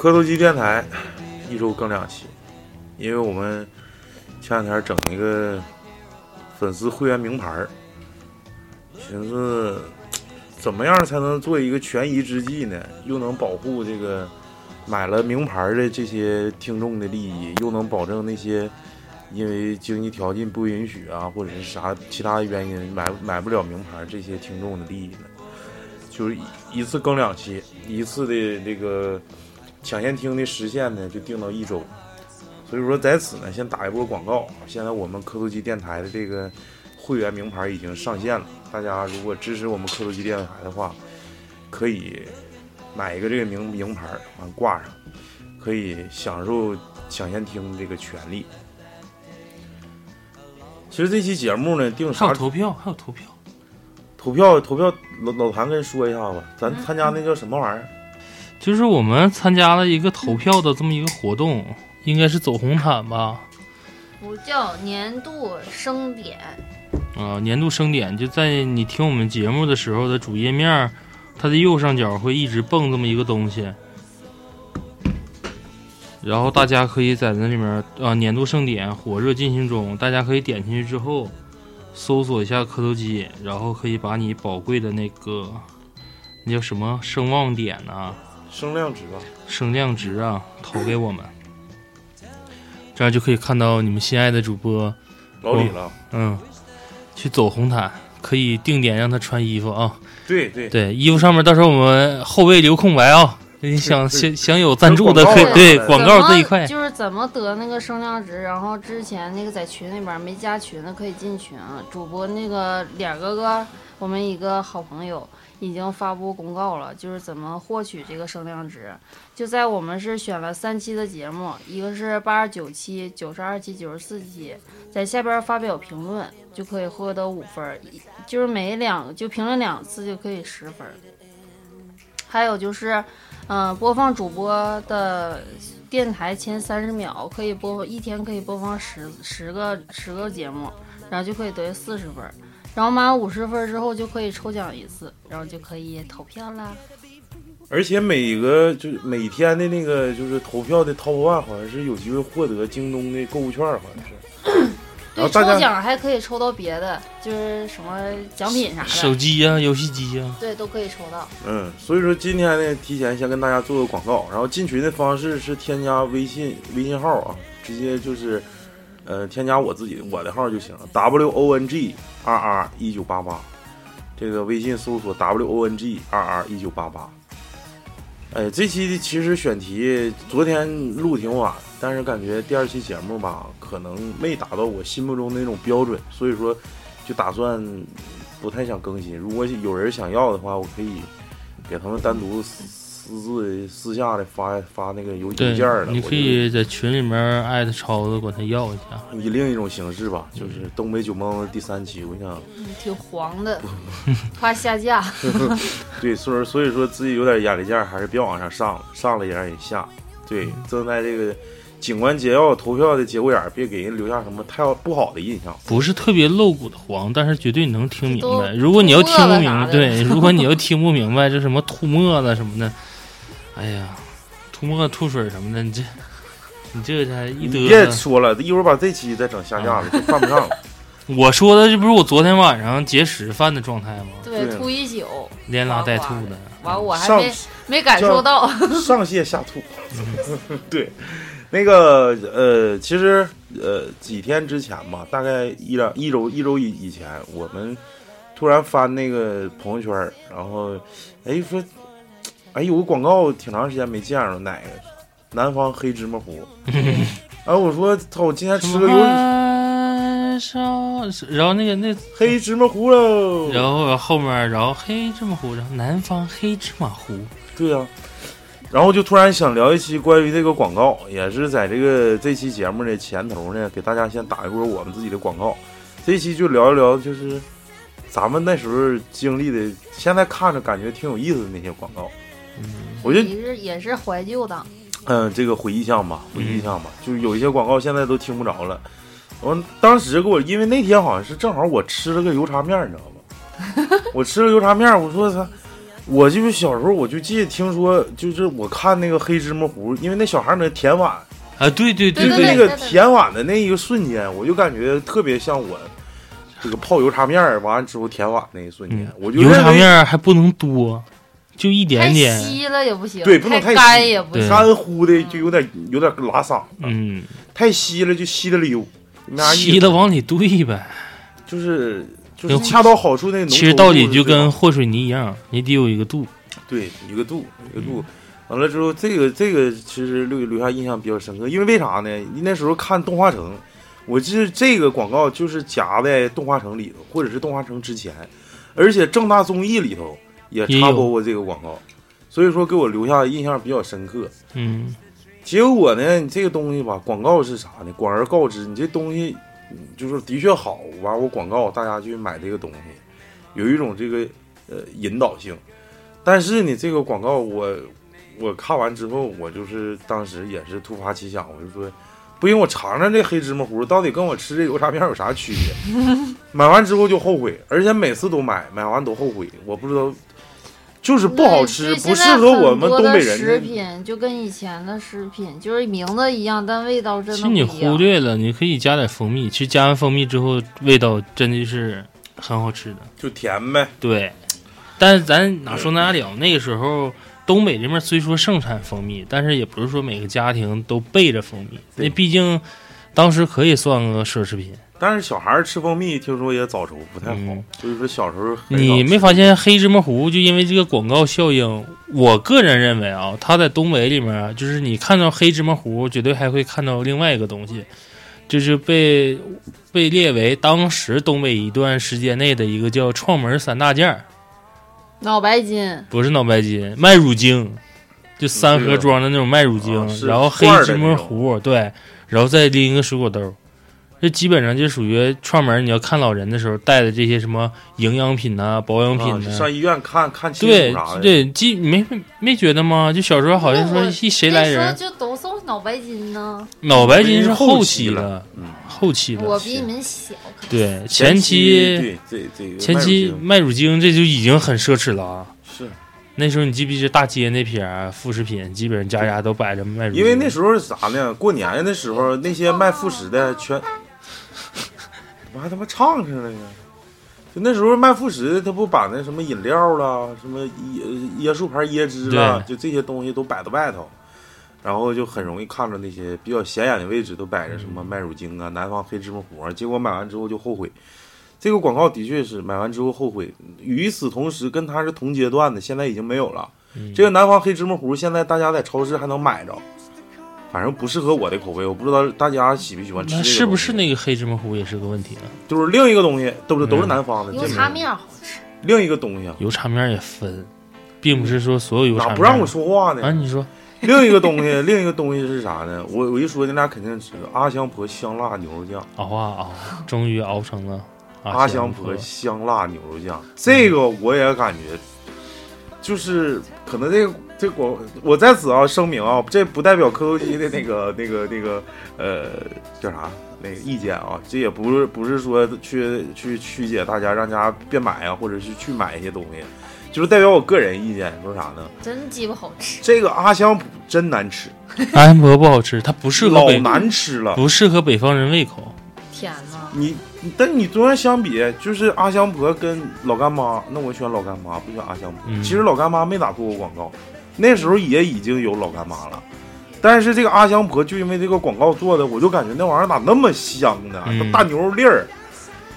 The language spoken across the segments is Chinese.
磕头机电台一周更两期，因为我们前两天整一个粉丝会员名牌儿，寻思怎么样才能做一个权宜之计呢？又能保护这个买了名牌的这些听众的利益，又能保证那些因为经济条件不允许啊，或者是啥其他原因买买不了名牌这些听众的利益呢？就是一次更两期，一次的这个抢先听的时限呢就定到一周，所以说在此呢先打一波广告。现在我们磕头机电台的这个会员名牌已经上线了，大家如果支持我们磕头机电台的话，可以买一个这个名名牌完挂上，可以享受抢先听这个权利。其实这期节目呢定啥还有投票，还有投票。投票投票，老老谭跟说一下吧，咱参加那叫什么玩意儿？就是我们参加了一个投票的这么一个活动，应该是走红毯吧？不叫年度盛典，啊、年度盛典就在你听我们节目的时候的主页面，它的右上角会一直蹦这么一个东西，然后大家可以在那里面啊、年度盛典火热进行中，大家可以点进去之后搜索一下磕头机，然后可以把你宝贵的那个那叫什么声望点啊、声量值吧，声量值啊投给我们，这样就可以看到你们心爱的主播。老李了。嗯，去走红毯，可以定点让他穿衣服啊。对对，对，衣服上面到时候我们后背留空白啊。你想对想想有赞助的可以对啊广告这一块，就是怎么得那个声量值，然后之前那个在群里边没加群的可以进群啊。主播那个脸哥哥，我们一个好朋友已经发布公告了，就是怎么获取这个声量值。就在我们是选了三期的节目，一个是八十九期、九十二期、九十四期，在下边发表评论就可以获得五分，就是每两就评论两次就可以十分。还有就是，嗯、播放主播的电台前三十秒可以播一天可以播放十十个十个节目，然后就可以得四十分，然后满五十分之后就可以抽奖一次，然后就可以投票啦。而且每个就是每天的那个就是投票的 top one 好像是有机会获得京东的购物券，好像是。然对，抽奖还可以抽到别的，就是什么奖品啥的手，机呀、游戏机呀、对，都可以抽到。嗯，所以说今天呢，提前先跟大家做个广告，然后进群的方式是添加微信微信号啊，直接就是呃添加我自己我的号就行，W O N G R R 一九八八，这个微信搜索 W O N G R R 一九八八。哎，这期的其实选题昨天录挺晚，但是感觉第二期节目吧，可能没达到我心目中那种标准，所以说就打算不太想更新。如果有人想要的话，我可以给他们单独私私自私下的发发那个邮邮件儿了。，你可以在群里面艾特超子管他要一下。以另一种形式吧，就是东北酒蒙子第三期，我想嗯，挺黄的，怕下架。对，所以所以说自己有点眼力见儿，还是别往上上了，上了也让人下。对，正在这个警官解药投票的节骨眼儿，别给人留下什么太不好的印象。不是特别露骨的黄，但是绝对能听明白。如果你要听不明白，对，如果你要听不明白，这什么吐沫子什么的，哎呀，吐沫吐水什么的，你这 你这才一得别。说了，一会儿把这期再整下架了，就犯不上了。我说的这不是我昨天晚上节食饭的状态吗？对，吐一宿，连拉带吐的。完我还没没感受到。上泻下吐。对，那个呃，其实呃几天之前吧，大概一两一周一周以以前，我们突然翻那个朋友圈，然后哎说，哎有个广告挺长时间没见了，哪个？南方黑芝麻糊。哎我说操，我今天吃个有晚上，然后那个那，黑芝麻糊喽。然后后面，然后黑芝麻糊，然后南方黑芝麻糊，对呀、然后就突然想聊一期关于这个广告，也是在这个这期节目的前头呢，给大家先打一波我们自己的广告。这期就聊一聊，就是咱们那时候经历的，现在看着感觉挺有意思的那些广告。我觉得，也是也是怀旧的，嗯，这个回忆项吧，回忆项吧，就是有一些广告现在都听不着了。我当时给我，因为那天好像是正好我吃了个油茶面，你知道吗？我吃了油茶面，我说他，我就是小时候我就记得听说，就是我看那个黑芝麻糊，因为那小孩儿那舔碗，啊，对对对就是那个舔碗的那一个瞬间，我就感觉特别像我这个泡油茶面儿完了之后舔碗那一瞬间，嗯，我就油茶面还不能多，就一点太点。稀了也不行，对不能太稀干也不行。干乎的就有点有点拉嗓子，嗯，太稀了就稀的溜，没啥意思稀的往里兑呗。就是就是恰到好处那个浓稠度其实道理就跟和水泥一样，你得有一个度。对一个度一个度。完了之后，这个这个其实留留下印象比较深刻，因为为啥呢？那时候看动画城，我记得这个广告就是夹在动画城里头，或者是动画城之前，而且正大综艺里头也插播过这个广告，所以说给我留下印象比较深刻。嗯，结果呢，你这个东西吧，广告是啥呢？广而告之，你这东西嗯就是的确好，完我广告大家去买这个东西，有一种这个呃引导性。但是呢，这个广告我我看完之后，我就是当时也是突发奇想，我就说，不行，我尝尝这黑芝麻糊到底跟我吃这油炸面有啥区别？买完之后就后悔，而且每次都买，买完都后悔，我不知道。就是不好吃，不适合我们东北人食品就跟以前的食品，就是名字一样，但味道真其实你的不一样。忽略了，你可以加点蜂蜜。其实加完蜂蜜之后，味道真的是很好吃的。就甜呗。对，但是咱哪说哪了，那个时候东北这边虽说盛产蜂蜜，但是也不是说每个家庭都备着蜂蜜。那毕竟当时可以算个奢侈品。但是小孩儿吃蜂蜜，听说也早熟，不太好。嗯所以说小时候你没发现黑芝麻糊就因为这个广告效应？我个人认为啊，它在东北里面啊，就是你看到黑芝麻糊，绝对还会看到另外一个东西，就是被被列为当时东北一段时间内的一个叫创门三大件儿，脑白金，不是脑白金，麦乳精，就三盒装的那种麦乳精，啊然后黑芝麻糊，对，然后再拎一个水果兜。这基本上就属于串门，你要看老人的时候带的这些什么营养品呐、保养品啊呐、上医院看看清对楚啥的。对，记没没觉得吗？就小时候好像说一谁来人，就都送脑白金呢。脑白金是后期了，嗯后期的。我比你们小，对前前期对对对前期麦乳精这就已经很奢侈了啊。是那时候你记不记得大街那撇儿副食品，基本上家家都摆着卖乳。因为那时候是啥呢？过年的时候，那些卖副食的全，怎么还他妈唱上了呢？就那时候卖副食的，他不把那什么饮料啦、什么椰椰树牌椰汁啦，就这些东西都摆到外头，然后就很容易看着那些比较显眼的位置都摆着什么麦乳精啊、南方黑芝麻糊啊，结果买完之后就后悔。这个广告的确是买完之后后悔。与此同时，跟它是同阶段的，现在已经没有了。嗯这个南方黑芝麻糊现在大家在超市还能买着，反正不适合我的口味，我不知道大家喜不喜欢吃。那是不是？那个黑芝麻糊也是个问题啊？就是另一个东西，都是都是嗯南方的。油茶面好吃。另一个东西啊，油茶面也分，并不是说所有油茶面咋不让我说话呢？啊？你说另一个东西，另一个东西是啥呢？我我一说你俩肯定知道，阿香婆香辣牛肉酱。熬啊熬，终于熬成了阿香婆香辣牛肉酱，这个我也感觉，就是可能这个这我我在此啊声明啊，这不代表磕头机的那个 那个那个呃叫啥那个意见啊，这也不是不是说去去曲解大家让大家别买啊，或者是去买一些东西，就是代表我个人意见，说啥呢？真鸡巴好吃，这个阿香婆真难吃，阿香婆不好吃，它不适合老难吃了。不适合北方人胃口。天呐！你，但你昨天相比，就是阿香婆跟老干妈，那我选老干妈，不选阿香婆。嗯其实老干妈没咋做过广告，那时候也已经有老干妈了，但是这个阿香婆就因为这个广告做的，我就感觉那玩意儿咋那么香呢？嗯。大牛肉粒儿，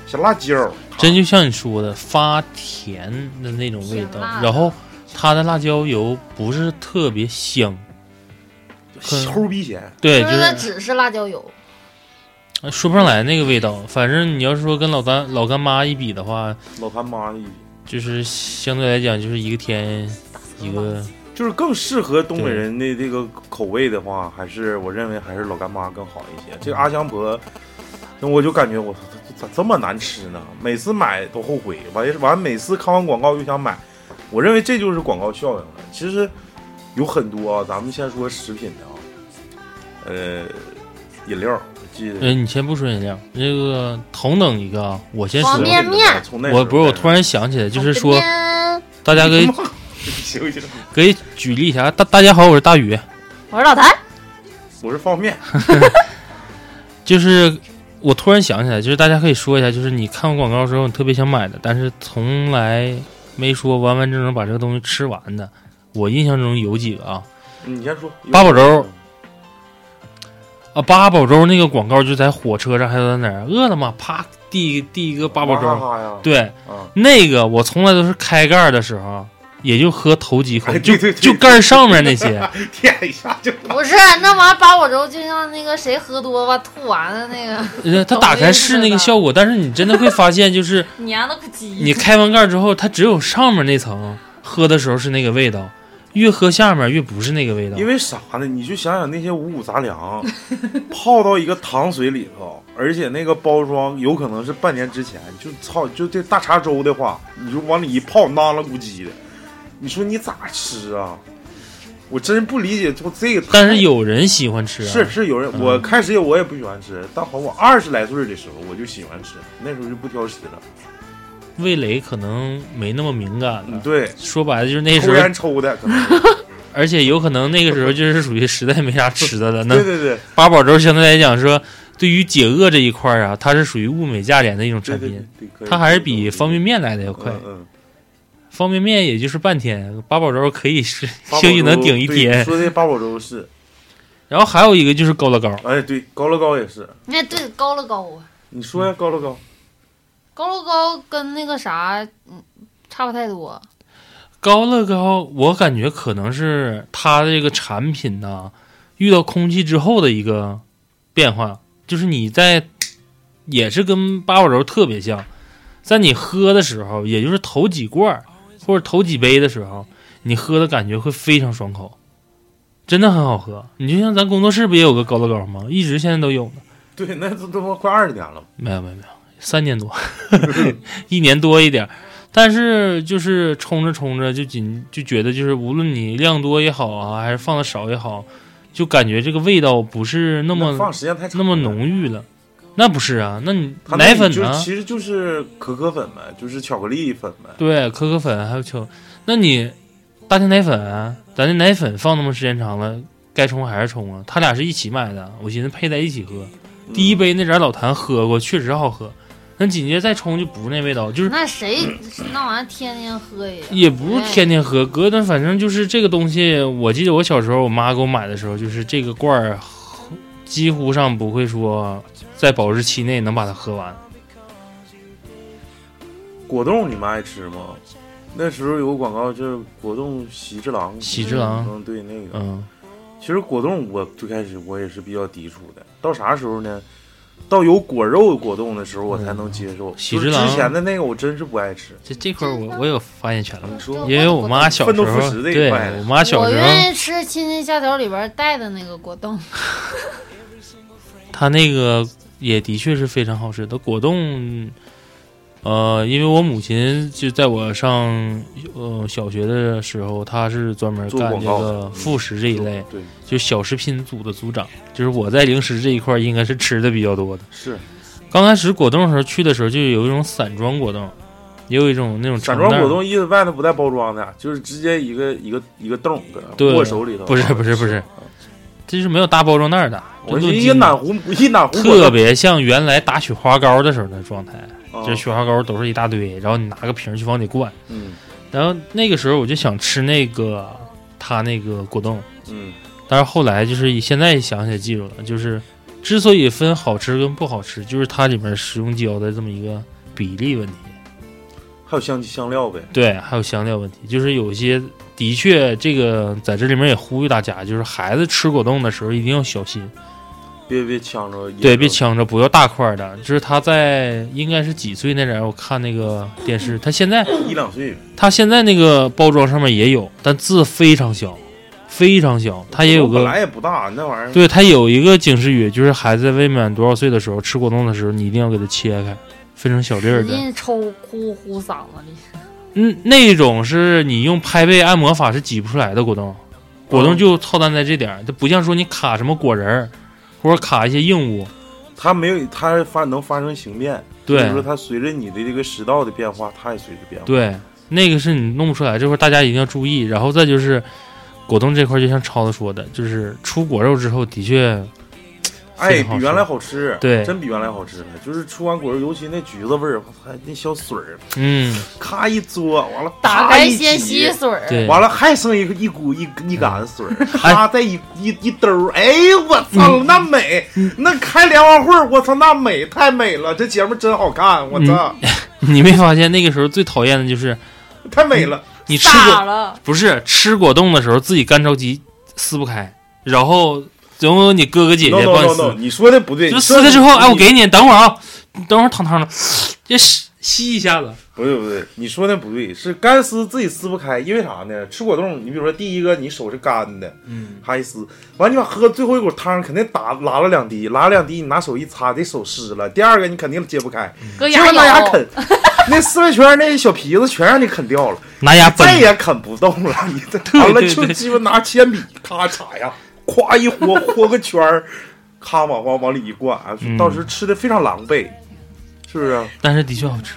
小辣椒，真就像你说的，发甜的那种味道然后它的辣椒油不是特别香，齁逼咸。对，就就是是它只是辣椒油，呃说不上来那个味道。反正你要是说跟老干老干妈一比的话，老干妈一比。就是相对来讲就是一个甜一个，就是更适合东北人的这个口味的话，还是我认为还是老干妈更好一些。这个阿香婆，那我就感觉我操，咋这么难吃呢？每次买都后悔，完完每次看完广告又想买。我认为这就是广告效应了。其实有很多啊，咱们先说食品的啊，呃，饮料，记得呃，你先不说饮料，那个同等一个啊，我先说方，便面我不是我突然想起来，就是说大家可以你他妈行行，可以举例一下。大大家好，我是大宇，我是老谭，我是方便面。就是我突然想起来，就是大家可以说一下，就是你看过广告之后，你特别想买的，但是从来没说完完整整把这个东西吃完的。我印象中有几个啊你先说。八宝粥啊，八宝粥那个广告就在火车上，还有在哪儿？饿了么，啪递递一个八宝粥，对，啊，那个我从来都是开盖的时候，也就喝头几口，哎就就盖上面那些。舔一下就。不是那玩意儿八宝粥，就像那个谁喝多吧吐完了那个呃它 打开是那个效果，但是你真的会发现，就是黏的可鸡。你开完盖儿之后，它只有上面那层喝的时候是那个味道，越喝下面越不是那个味道。因为啥呢？你就想想那些五谷杂粮，泡到一个糖水里头，而且那个包装有可能是半年之前，就操，就这大碴粥的话，你就往里一泡，蔫了咕叽的，你说你咋吃啊？我真不理解，就这个。但是有人喜欢吃、啊，是是有人，嗯我开始我也不喜欢吃，但好我二十来岁的时候我就喜欢吃，那时候就不挑食了。味蕾可能没那么敏感了。嗯，对，说白了就是那时候抽候，烟抽的可能。而且有可能那个时候就是属于实在没啥吃的了。那对对对八宝粥相对来讲说，对于解饿这一块啊，它是属于物美价廉的一种产品，它还是比方便面来的要快。嗯嗯。方便面也就是半天，八宝粥可以 是兴许能顶一天。说的八宝粥是，然后还有一个就是高乐高，哎，对，高乐高也是。哎，对，高乐高啊，你说呀，高乐高，高乐高跟那个啥，嗯，差不太多。高乐高，我感觉可能是它的这个产品呢，遇到空气之后的一个变化，就是你在也是跟八宝粥特别像，在你喝的时候，也就是头几罐儿或者头几杯的时候，你喝的感觉会非常爽口，真的很好喝。你就像咱工作室不也有个高乐高吗？一直现在都有呢。对，那都都快二十年了。没有没有没有，三年多，一年多一点儿。但是就是冲着冲着就紧就觉得就是无论你量多也好啊，还是放的少也好，就感觉这个味道不是那么放时间太长，那么。浓郁了。那不是啊，那你奶粉呢？其实就是可可粉呗，就是巧克力粉呗。对，可可粉还有巧，那你大甜奶粉啊，咱这奶粉放那么时间长了，该冲还是冲啊？他俩是一起买的，我寻思配在一起喝。嗯第一杯那点儿老谭喝过，确实好喝。那紧接着再冲就不是那味道，就是那谁 那玩意儿天天喝呀？也不是天天喝，隔段反正就是这个东西。我记得我小时候我妈给我买的时候，就是这个罐儿，几乎上不会说在保质期内能把它喝完。果冻你们爱吃吗？那时候有个广告就是果冻喜之郎，喜之郎嗯，对那个。嗯，其实果冻我最开始我也是比较抵触的，到啥时候呢？到有果肉果冻的时候我才能接受。喜之郎之前的那个我真是不爱吃。这这块儿我我有发言权了，你说因为我妈小时候对我妈小时候愿意吃亲亲虾条里边带的那个果冻。他那个也的确是非常好吃的果冻。呃，因为我母亲就在我上呃小学的时候，她是专门干这个副食这一类，对，就小食品组的组长。就是我在零食这一块儿应该是吃的比较多的。是刚开始果冻的时候去的时候，就有一种散装果冻，也有一种那种散装果冻，意思外头不带包装的，就是直接一个一个一个洞对握手里头。不是不是不是啊这是没有大包装袋儿的，我一就论斤的暖壶一暖壶特别像原来打雪花膏的时候的状态。啊就是雪花膏都是一大堆，然后你拿个瓶儿去往里灌。嗯然后那个时候我就想吃那个它那个果冻，嗯但是后来就是现在想起来记住了，就是之所以分好吃跟不好吃，就是它里面食用胶的这么一个比例问题。还有香香料呗。对，还有香料问题，就是有一些的确这个在这里面也呼吁大家，就是孩子吃果冻的时候一定要小心，别别呛着，对，别。呛着，不要大块儿的。就是他在应该是几岁那阵儿，我看那个电视，他现在一两岁，他现在那个包装上面也有，但字非常小，非常小。它也有个，本来也不大，那玩意儿。对，它有一个警示语，就是孩子未满多少岁的时候吃果冻的时候，你一定要给它切开，分成小粒儿使的。劲抽，呼呼嗓子里。嗯，那种是你用拍背按摩法是挤不出来的果冻，果冻就操蛋在这点儿，它不像说你卡什么果仁儿，或者卡一些硬物。它没有，它发能发生形变，对就是说它随着你的这个食道的变化，它也随着变化。对，那个是你弄不出来，这块儿大家一定要注意。然后再就是果冻这块儿，就像超子说的，就是出果肉之后，的确哎，比原来好吃，对真比原来好吃了。就是出完果肉，尤其那橘子味儿，我操，那小水儿，嗯，咔一嘬，完了打啪一开先吸水儿，对，完了还剩一个一股一一杆水儿，哎咔再一一一兜儿，哎呦我操，嗯那美！那开联欢会儿，我操，那美太美了，这节目真好看，我操，你没发现那个时候最讨厌的就是 太美了。你吃了，不是吃果冻的时候自己干着急撕不开，然后总有你哥哥姐姐帮你 no 撕 no，，你说的不对，就撕开之后，哎，我给你，等会儿啊，你等会儿烫烫了，这吸吸一下子，不对不对，你说的不对，是干撕自己撕不开，因为啥呢？吃果冻，你比如说第一个你手是干的，嗯，还一撕，完你把喝最后一口汤肯定打拉了两滴，拉了两滴你拿手一擦，这手湿了。第二个你肯定揭不开，搁牙结果拿牙，啃，那四外圈那小皮子全让你啃掉了，拿牙再，也啃不动了。你这对完了就鸡巴拿铅笔咔嚓呀，咵一豁豁个圈儿，咔往往往里一灌，当时吃的非常狼狈，是不是啊？但是的确好吃。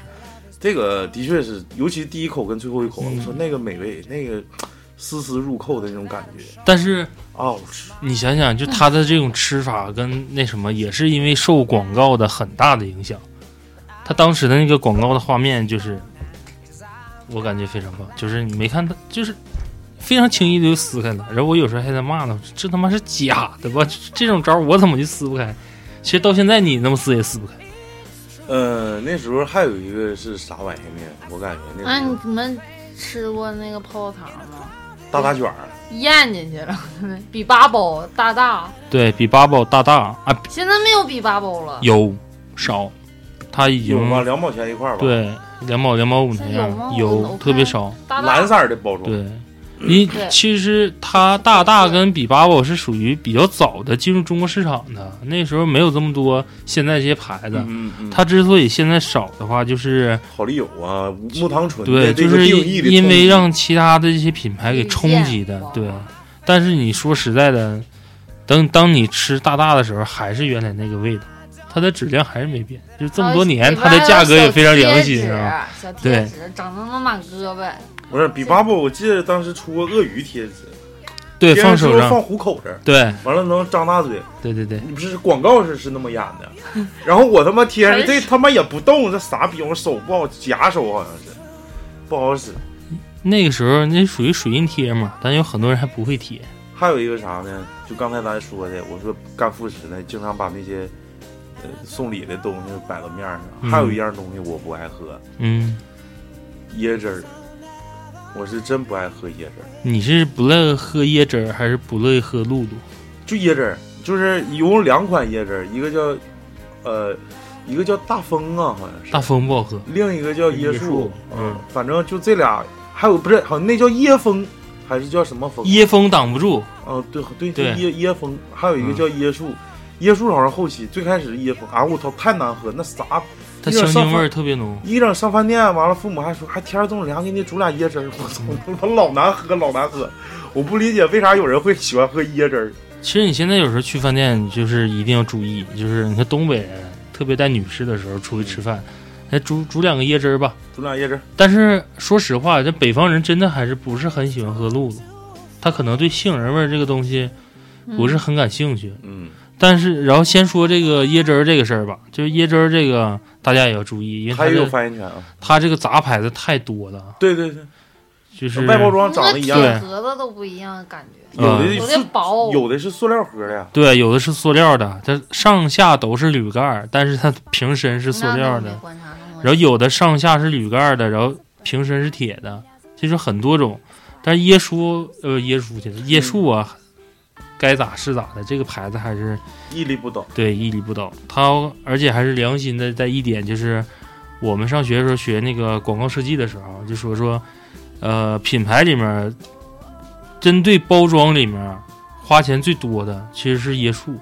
这个的确是，尤其第一口跟最后一口，嗯我说那个美味，那个丝丝入扣的那种感觉，但是啊。你想想，就它的这种吃法跟那什么，也是因为受广告的很大的影响。他当时的那个广告的画面，就是我感觉非常棒，就是你没看他，就是非常轻易的就撕开了。然后我有时候还在骂呢，这他妈是假的吧？这这种招我怎么就撕不开？其实到现在你那么撕也撕不开。呃，那时候还有一个是啥玩意儿呢？我感觉那那时候你们吃过那个泡泡糖吗？大大卷儿，咽进去了，比八包大大，对比八宝大大啊，现在没有比八包了。有少，它已经有吗？两毛钱一块儿吧？，对两毛两毛五那样，有特别看少。大大蓝色儿的包装。对，你其实它大大跟比巴宝是属于比较早的进入中国市场的，那时候没有这么多现在这些牌子。嗯嗯，它之所以现在少的话，就是好丽友啊，木糖醇对，就是因为让其他的这些品牌给冲击的，对。但是你说实在的，等当你吃大大的时候，还是原来那个味道，它的质量还是没变，就这么多年，它的价格也非常良心啊。小贴纸，整的那满胳膊，不是比巴布，我记得当时出过鳄鱼贴纸，对，放手上，放虎口这，对完了能张大嘴。对对对，你不是广告是是那么演的，然后我他妈贴上这他妈也不动，这傻逼？我手不好夹手好像是不好使。那个时候那属于水印贴嘛，但有很多人还不会贴。还有一个啥呢？就刚才咱说的，我说干副食呢，经常把那些呃送礼的东西摆到面上。嗯还有一样东西我不爱喝，嗯，椰汁儿。我是真不爱喝椰汁儿，你是不乐意喝椰汁儿，还是不乐意喝露露？就椰汁儿，就是一共两款椰汁儿，一个叫呃，一个叫大风啊，好像是，大风不好喝。另一个叫椰树椰树，嗯嗯，反正就这俩，还有不是，好像那叫椰风，还是叫什么风？椰风挡不住，啊，对对对椰椰风，还有一个叫椰树，椰树好像后期最开始是椰风，啊，我操，太难喝，那啥，它香精味儿特别浓。一整上饭店，完了父母还说还天儿这么凉，给你煮俩椰汁儿，我操，他妈老难喝老难喝，我不理解为啥有人会喜欢喝椰汁儿。其实你现在有时候去饭店，你就是一定要注意，就是你看东北人，特别带女士的时候出去吃饭，哎，煮煮两个椰汁儿吧。煮俩椰汁儿，但是说实话，这北方人真的还是不是很喜欢喝露露，他可能对杏仁味儿这个东西不是很感兴趣。嗯，但是，然后先说这个椰汁儿这个事儿吧，就是椰汁儿这个大家也要注意，因为它有这发言权啊。它这个杂牌子太多了，对对对，就是外包装长得一样，对。盒子都不一样，感觉。有的嗯有是的薄，有的是塑料盒的呀。对，有的是塑料的，它上下都是铝盖儿，但是它瓶身是塑料的。然后有的上下是铝盖儿的，然后瓶身是铁的，其实很多种。但是椰树呃椰树去了，椰树啊，该咋是咋的，这个牌子还是屹立不倒。对屹立不倒。他而且还是良心的，在一点就是我们上学的时候学那个广告设计的时候，就说说呃品牌里面针对包装里面花钱最多的其实是椰树。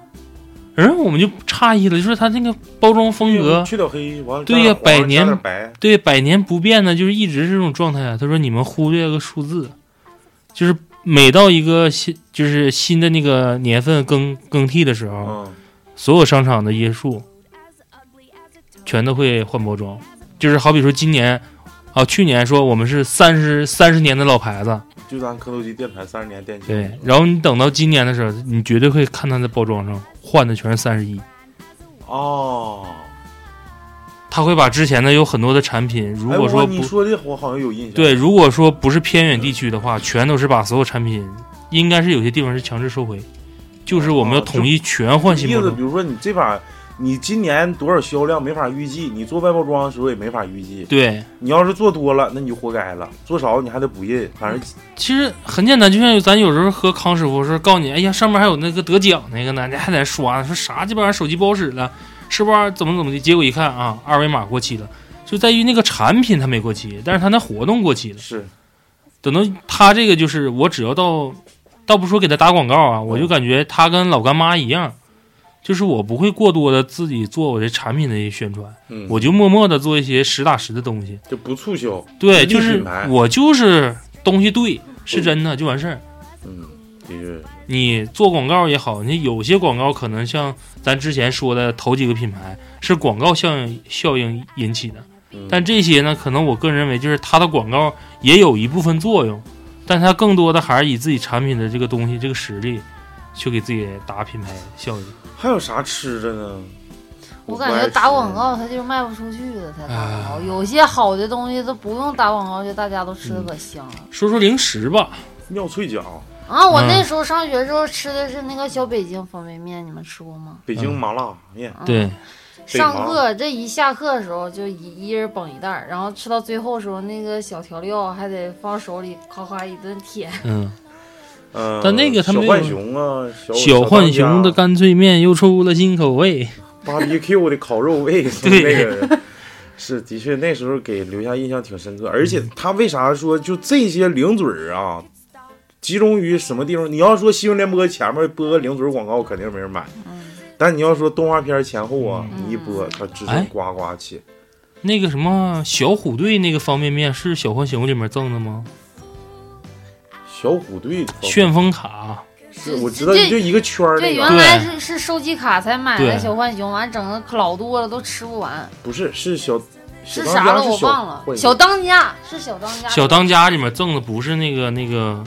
然后我们就诧异了，就是它那个包装风格，去掉黑，完对呀百年白，对，百年不变的，就是一直是这种状态啊。他说你们忽略个数字，就是每到一个新就是新的那个年份更更替的时候，嗯，所有商场的椰树全都会换包装。就是好比说今年啊，去年说我们是三十三十年的老牌子，就咱磕头机电台三十年电器。对，然后你等到今年的时候，你绝对会看它的包装上换的全是三十一，哦，他会把之前的有很多的产品，如果说不你说的我好像有印象。对，如果说不是偏远地区的话，全都是把所有产品，应该是有些地方是强制收回，就是我们要哦统一全换新意思，比。如说你这把，你今年多少销量没法预计，你做外包装的时候也没法预计。对，你要是做多了，那你就活该了；做少你还得补印，反正其实很简单，就像咱有时候喝康师傅是，告诉你，哎呀，上面还有那个得奖那个呢，你还在刷，说啥鸡巴玩意儿手机不好使了，是不是？怎么怎么的？结果一看啊，二维码过期了，就在于那个产品它没过期，但是它那活动过期了。是等到他这个就是我只要到，倒不说给他打广告啊，我就感觉他跟老干妈一样，就是我不会过多的自己做我这产品的宣传，嗯，我就默默的做一些实打实的东西。就不促销。对，就是我就是东西对，是真的就完事儿。嗯，你做广告也好，你有些广告可能像咱之前说的头几个品牌是广告效应效应引起的，嗯但这些呢，可能我个人认为就是它的广告也有一部分作用，但它更多的还是以自己产品的这个东西这个实力去给自己打品牌效应。还有啥吃的呢？我感觉打广告它就是卖不出去的，它打广告。有些好的东西都不用打广告，就大家都吃的可香了。说说零食吧，妙脆角、啊，我嗯那时候上学的时候吃的是那个小北京方便面，你们吃过吗？北京麻辣面，嗯对，上课这一下课的时候就一一人捧一袋儿，然后吃到最后的时候，那个小调料还得放手里夸夸一顿舔。嗯，嗯，但那个他小浣熊啊，小小浣熊的干脆面又出了新口味。BBQ 的烤肉味，对那个是的确那时候给留下印象挺深刻。而且他为啥说就这些零嘴儿啊，集中于什么地方？你要说新闻联播前面播个零嘴广告，肯定没人买。但你要说动画片前后啊，嗯你一播，它直接呱呱起。那个什么小虎队那个方便面是小浣熊里面赠的吗？小虎队旋风卡，是我知道，这就一个圈儿对，那个，原来是是收集卡才买的小浣熊，完整的可老多了，都吃不完。不是是小是啥了我忘了，小小当家是小当家。小当家里面赠的不是那个那个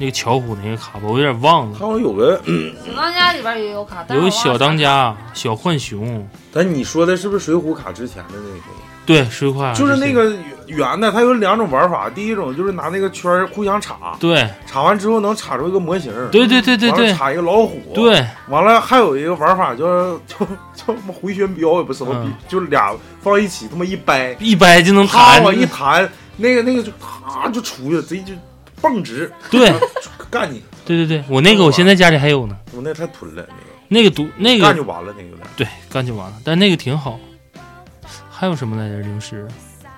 那个巧虎那个卡吧？我有点忘了。好像有个，小当家里边也有卡，但是我忘了有小当家、小浣熊，但你说的是不是水浒卡之前的那个？对，水浒卡就是那个圆的，它有两种玩法。第一种就是拿那个圈儿互相插，对插完之后能插出一个模型。对对对对对完了插一个老虎。，对，完了还有一个玩法叫叫叫什么回旋镖，也不什么，嗯就俩放一起，他妈一掰，一掰就能弹。啪往一弹，那个那个就啪就出去了，贼就蹦直对 干你。对对对，我那个我现在家里还有呢，我那太囤了，那个那个那个干就完了，那个有点。对干就完了，但那个挺好。还有什么来着？零食？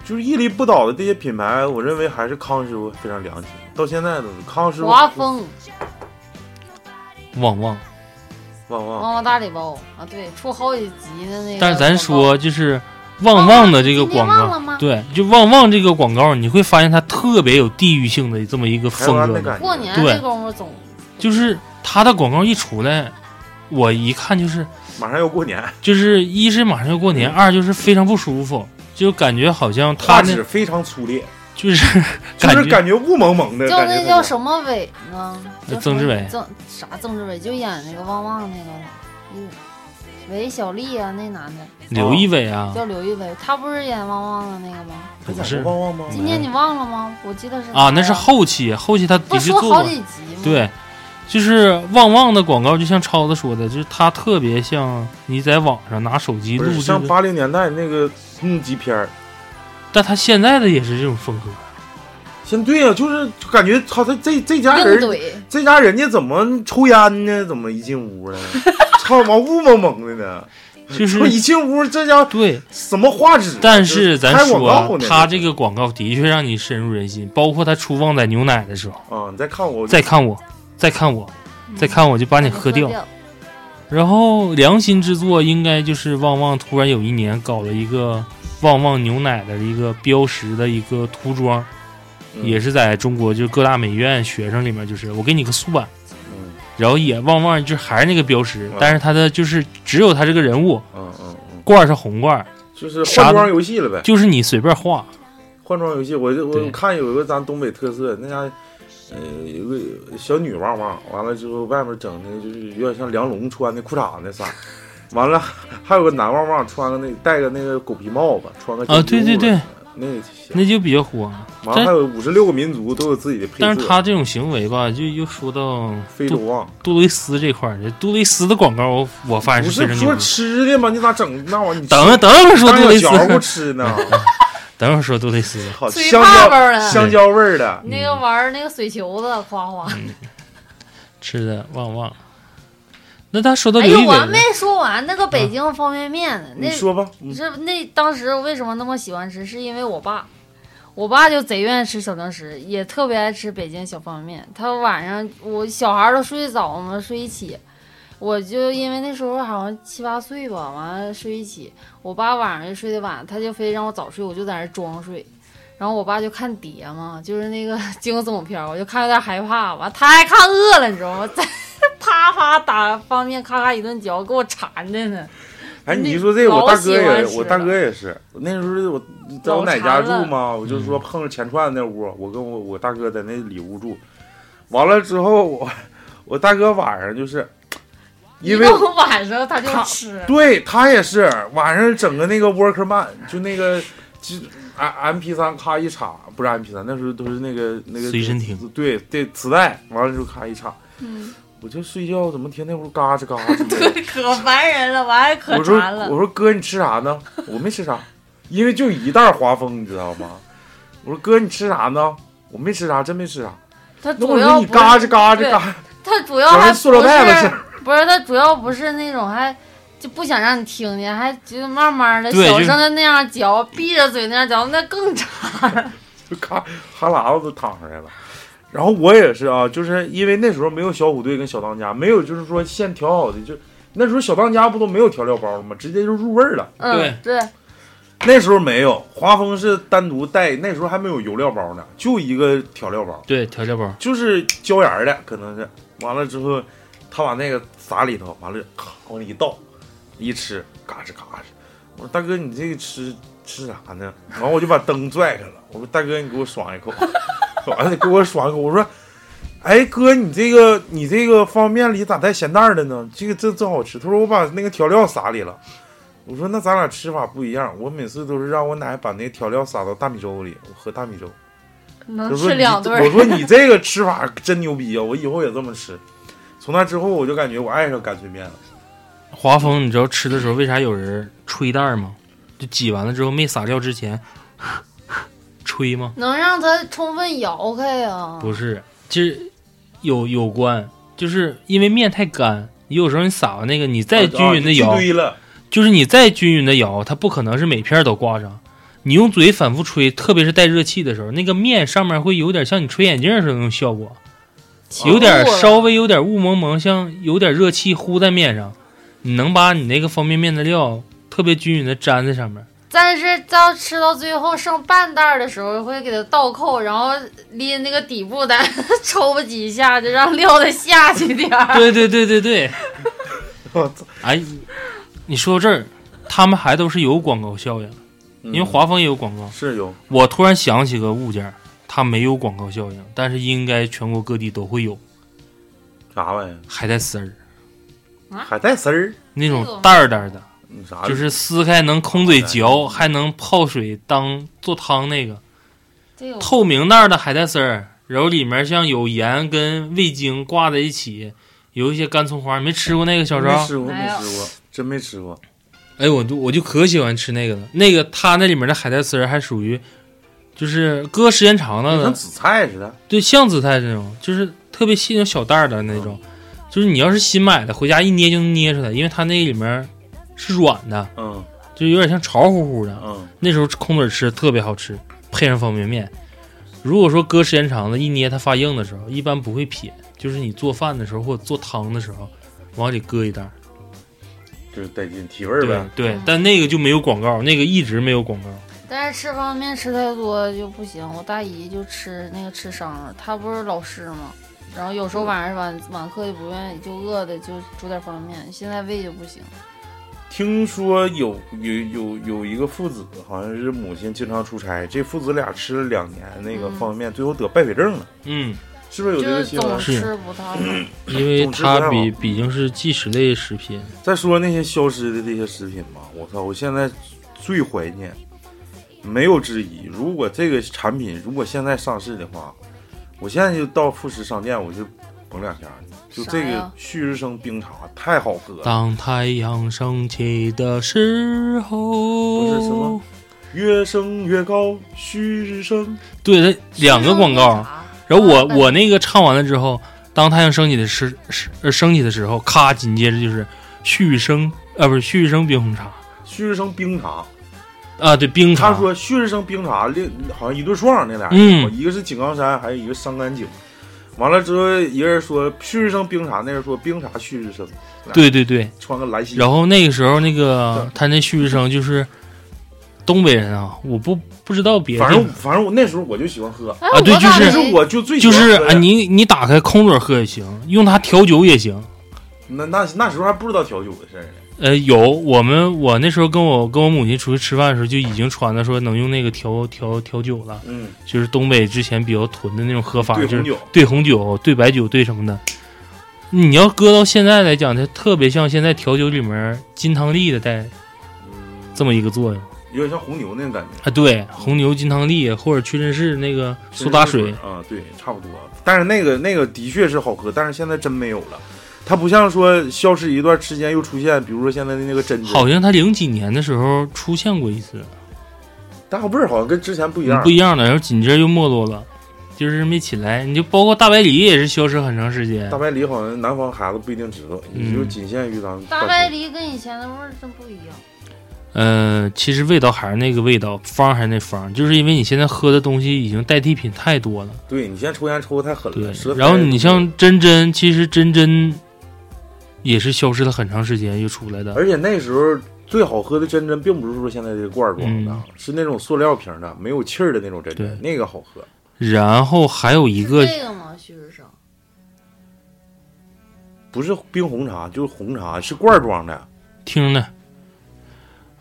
就是屹立不倒的这些品牌，我认为还是康师傅非常良心，到现在都是康师傅。华丰、旺旺。旺旺，旺旺大礼包啊，对，出好几集的那个。但是咱说，就是旺旺的这个广告对，就旺旺这个广告，你会发现它特别有地域性的这么一个风格。过年对这功夫总就是它的广告一出来，我一看就是马上要过年，就是一是马上要过年，二就是非常不舒服，就感觉好像它那非常粗劣，就是 就是感觉雾蒙蒙的。叫那叫什么伟呢？叫曾志伟曾啥曾志伟？就演那个旺旺那个，嗯韦小丽啊，那男的刘仪伟啊，叫刘仪伟，他不是演旺旺的那个吗？他不是旺旺吗？今天你忘了吗？我记得是啊，那是后期，后期他的不确做好几，集吗？，对。就是旺旺的广告，就像超子说的，就是他特别像你在网上拿手机录像八零年代那个木屐片儿。但他现在的也是这种风格。现对呀、就是就感觉他他这这家人。这家人家怎么抽烟呢？怎么一进屋呢？操妈雾蒙蒙的呢？就是一进屋这家对，什么画质？但是咱说啊，他这个广告的确让你深入人心，包括他出旺仔牛奶的时候，啊，你再看我再看我，再看我，再看我就把你喝掉。然后良心之作应该就是旺旺突然有一年搞了一个旺旺牛奶的一个标识的一个涂装，嗯。也是在中国就是各大美院学生里面，就是我给你个素版，嗯然后也旺旺就还是那个标识嗯，但是它的就是只有他这个人物嗯嗯嗯，罐儿是红罐儿，就是换装游戏了呗。就是你随便画。换换装游戏，我就我看有一个咱东北特色，那家呃有个小女旺旺，完了之后外面整的就是有点像梁龙穿的裤衩那啥，完了还有个男旺旺穿个那戴个那个狗皮帽子，穿个啊对对对，那那就比较火。完了还有五十六个民族都有自己的配色，但是他这种行为吧，就又说到非洲旺杜蕾斯这块儿，这杜蕾斯的广告我我发现不是说。吃的吗？你咋整那玩意儿？等会 等会儿说杜蕾斯，小嚼乎吃呢？等会儿说杜蕾斯。香蕉泡泡的，香蕉味儿的，那个玩儿那个水球子，哗哗。吃的旺旺。那他说到哎呦，我还没，说完那个北京方便面呢。那你说吧，你这那当时为什么那么喜欢吃？是因为我爸，我爸就贼愿意吃小零食，也特别爱吃北京小方便面。他晚上我小孩儿都睡得早嘛，睡一起，我就因为那时候好像七八岁吧，完了睡一起。我爸晚上就睡得晚，他就非让我早睡，我就在那装睡。然后我爸就看碟嘛，就是那个 惊悚片儿，我就看有点害怕。完，他还看饿了，你知道吗？在 啪啪打方便面，咔咔一顿嚼，给我馋的呢。哎，你一说这个，我大哥也，我大哥也是。那时候我在我老奶家住嘛，我就说碰着钱串那屋，我跟我我大哥在那里屋住。完了之后，我我大哥晚上就是，因为我晚上他就他吃，对他也是晚上整个那个 Workman，就那个就 M M P 三咔一插，不是 M P 三，那时候都是那个那个随身听，对对，磁带，完了之后咔一插，嗯，我就睡觉，怎么天天屋嘎吱嘎吱的？对，可烦人了，完还可我说馋了我。说哥，你吃啥呢？我没吃啥，因为就一袋华丰，你知道吗？我说哥，你吃啥呢？我没吃啥，真没吃啥。他主要你嘎吱嘎吱嘎，他主要还整塑料不是袋子是。不是他主要不是那种还就不想让你听见，还就慢慢的小声的那样嚼，闭着嘴那样嚼，那更馋。就 咔哈喇子都淌出来了。然后我也是啊，就是因为那时候没有小虎队跟小当家，没有就是说现调好的，就那时候小当家不都没有调料包了吗？直接就入味儿了。嗯，对对，那时候没有，华丰是单独带，那时候还没有油料包呢，就一个调料包，对调料包，就是椒盐儿的，可能是。完了之后，他把那个撒里头，完了咔往里一倒，一吃嘎吱嘎吱。我说大哥，你这个吃吃啥呢？完了我就把灯拽开了，我说大哥，你给我爽一口。完了给我爽一口，我说。哎哥，你这个你这个方便面里咋带咸蛋儿的呢？这个这真好吃。他说我把那个调料撒里了。我说那咱俩吃法不一样，我每次都是让我奶把那调料撒到大米粥里，我喝大米粥。能吃两顿我说你这个吃法真牛逼啊！我以后也这么吃。从那之后，我就感觉我爱上干脆面了。华丰，你知道吃的时候为啥有人吹袋儿吗？就挤完了之后没撒料之前，吹吗？能让它充分摇开啊。不是，其实有有关，就是因为面太干，有时候你撒完那个，你再均匀的摇，啊就积堆了，就是你再均匀的摇，它不可能是每片儿都挂上。你用嘴反复吹，特别是带热气的时候，那个面上面会有点像你吹眼镜似的那种效果，有点稍微有点雾蒙蒙，像有点热气呼在面上。你能把你那个方便面的料特别均匀的粘在上面。但是到吃到最后剩半袋儿的时候，会给它倒扣，然后拎那个底部的 抽吧几下，就让料子下去点儿。对对对对对，我操！哎，你说到这儿，他们还都是有广告效应，因为嗯华丰也有广告。是有我突然想起个物件，它没有广告效应，但是应该全国各地都会有啥玩意海带丝儿，儿？海带丝儿？那种袋儿袋儿的，你啥？就是撕开能空嘴哦嚼，还能泡水当做汤那个透明袋儿的海带丝儿，然后里面像有盐跟味精挂在一起，有一些干葱花，没吃过那个小昭？没吃过，没吃过，真没吃过。哎，我就我就可喜欢吃那个了。那个它那里面的海带丝儿还属于，就是搁时间长了的，像紫菜似的。对，像紫菜这种，就是特别细那种小袋儿的那种。就是你要是新买的，回家一捏就能捏出来，因为它那里面是软的，嗯就有点像潮乎乎的。嗯，那时候空嘴吃特别好吃，配上方便面。如果说搁时间长了，一捏它发硬的时候，一般不会撇，就是你做饭的时候或者做汤的时候，往里搁一袋儿。就是带劲，提味儿对呗。对，但那个就没有广告，那个一直没有广告。但是吃方便面吃太多就不行。我大姨就吃那个吃伤了，她不是老师吗？然后有时候晚上晚晚课就不愿意，就饿的就煮点方便面。现在胃就不行。听说有有有有一个父子，好像是母亲经常出差，这父子俩吃了两年那个嗯方便面，最后得败血症了，嗯，是不是有这个新闻总？是。因为它比毕竟是即食类食品，再说那些消失的这些食品吧，我操！我现在最怀念，没有之一。如果这个产品如果现在上市的话，我现在就到副食商店，我就捧两下。就这个旭日升冰茶太好喝了，当太阳升起的时候，不是什么越升越高，旭日升。对，它两个广告。然后我啊我那个唱完了之后，当太阳升起的时时呃升起的时候，咔，紧接着就是旭日升啊，不是旭日升冰红茶旭日升冰茶，啊，对，冰茶。他说旭日升冰茶，另好像一对双那俩人，嗯一个是井冈山，还有一个伤感酒。完了之后，一个人说旭日升冰茶，那人说冰茶旭日升，对对对，穿个蓝西。然后那个时候那个他那旭日升就是东北人啊，我不不知道别的反，正反正我那时候我就喜欢喝，哎啊对就是我就最就是啊，你你打开空嘴喝也行，用它调酒也行。那那那时候还不知道调酒的事儿呢。呃，有我们我那时候跟我跟我母亲出去吃饭的时候就已经传的说能用那个调调调酒了，嗯，就是东北之前比较囤的那种喝法，就是对红酒，兑红酒、兑白酒、兑什么的。你要搁到现在来讲，它特别像现在调酒里面金汤力的带嗯，这么一个作用有点像红牛那种感觉。啊。对，红牛、金汤力或者屈臣氏那个苏打水，啊，对，差不多。但是那个那个的确是好喝，但是现在真没有了。它不像说消失一段时间又出现，比如说现在的那个珍珍，好像它零几年的时候出现过一次，大味儿好像跟之前不一样。不一样的，然后紧接着又没落了，就是没起来。你就包括大白梨也是消失很长时间大。白梨好像南方孩子不一定知道，也嗯就仅限于咱们大白梨跟以前的味儿真不一样。呃，其实味道还是那个味道，方还是那方，就是因为你现在喝的东西已经代替品太多了。对你现在抽烟抽的太狠对了，舌，然后你像真真，其实真真也是消失了很长时间又出来的。而且那时候最好喝的真真，并不是说现在这个罐装的，嗯是那种塑料瓶的，没有气儿的那种真真，对那个好喝。然后还有一个这个吗？徐志升。不是冰红茶，就是红茶，是罐装的。听的，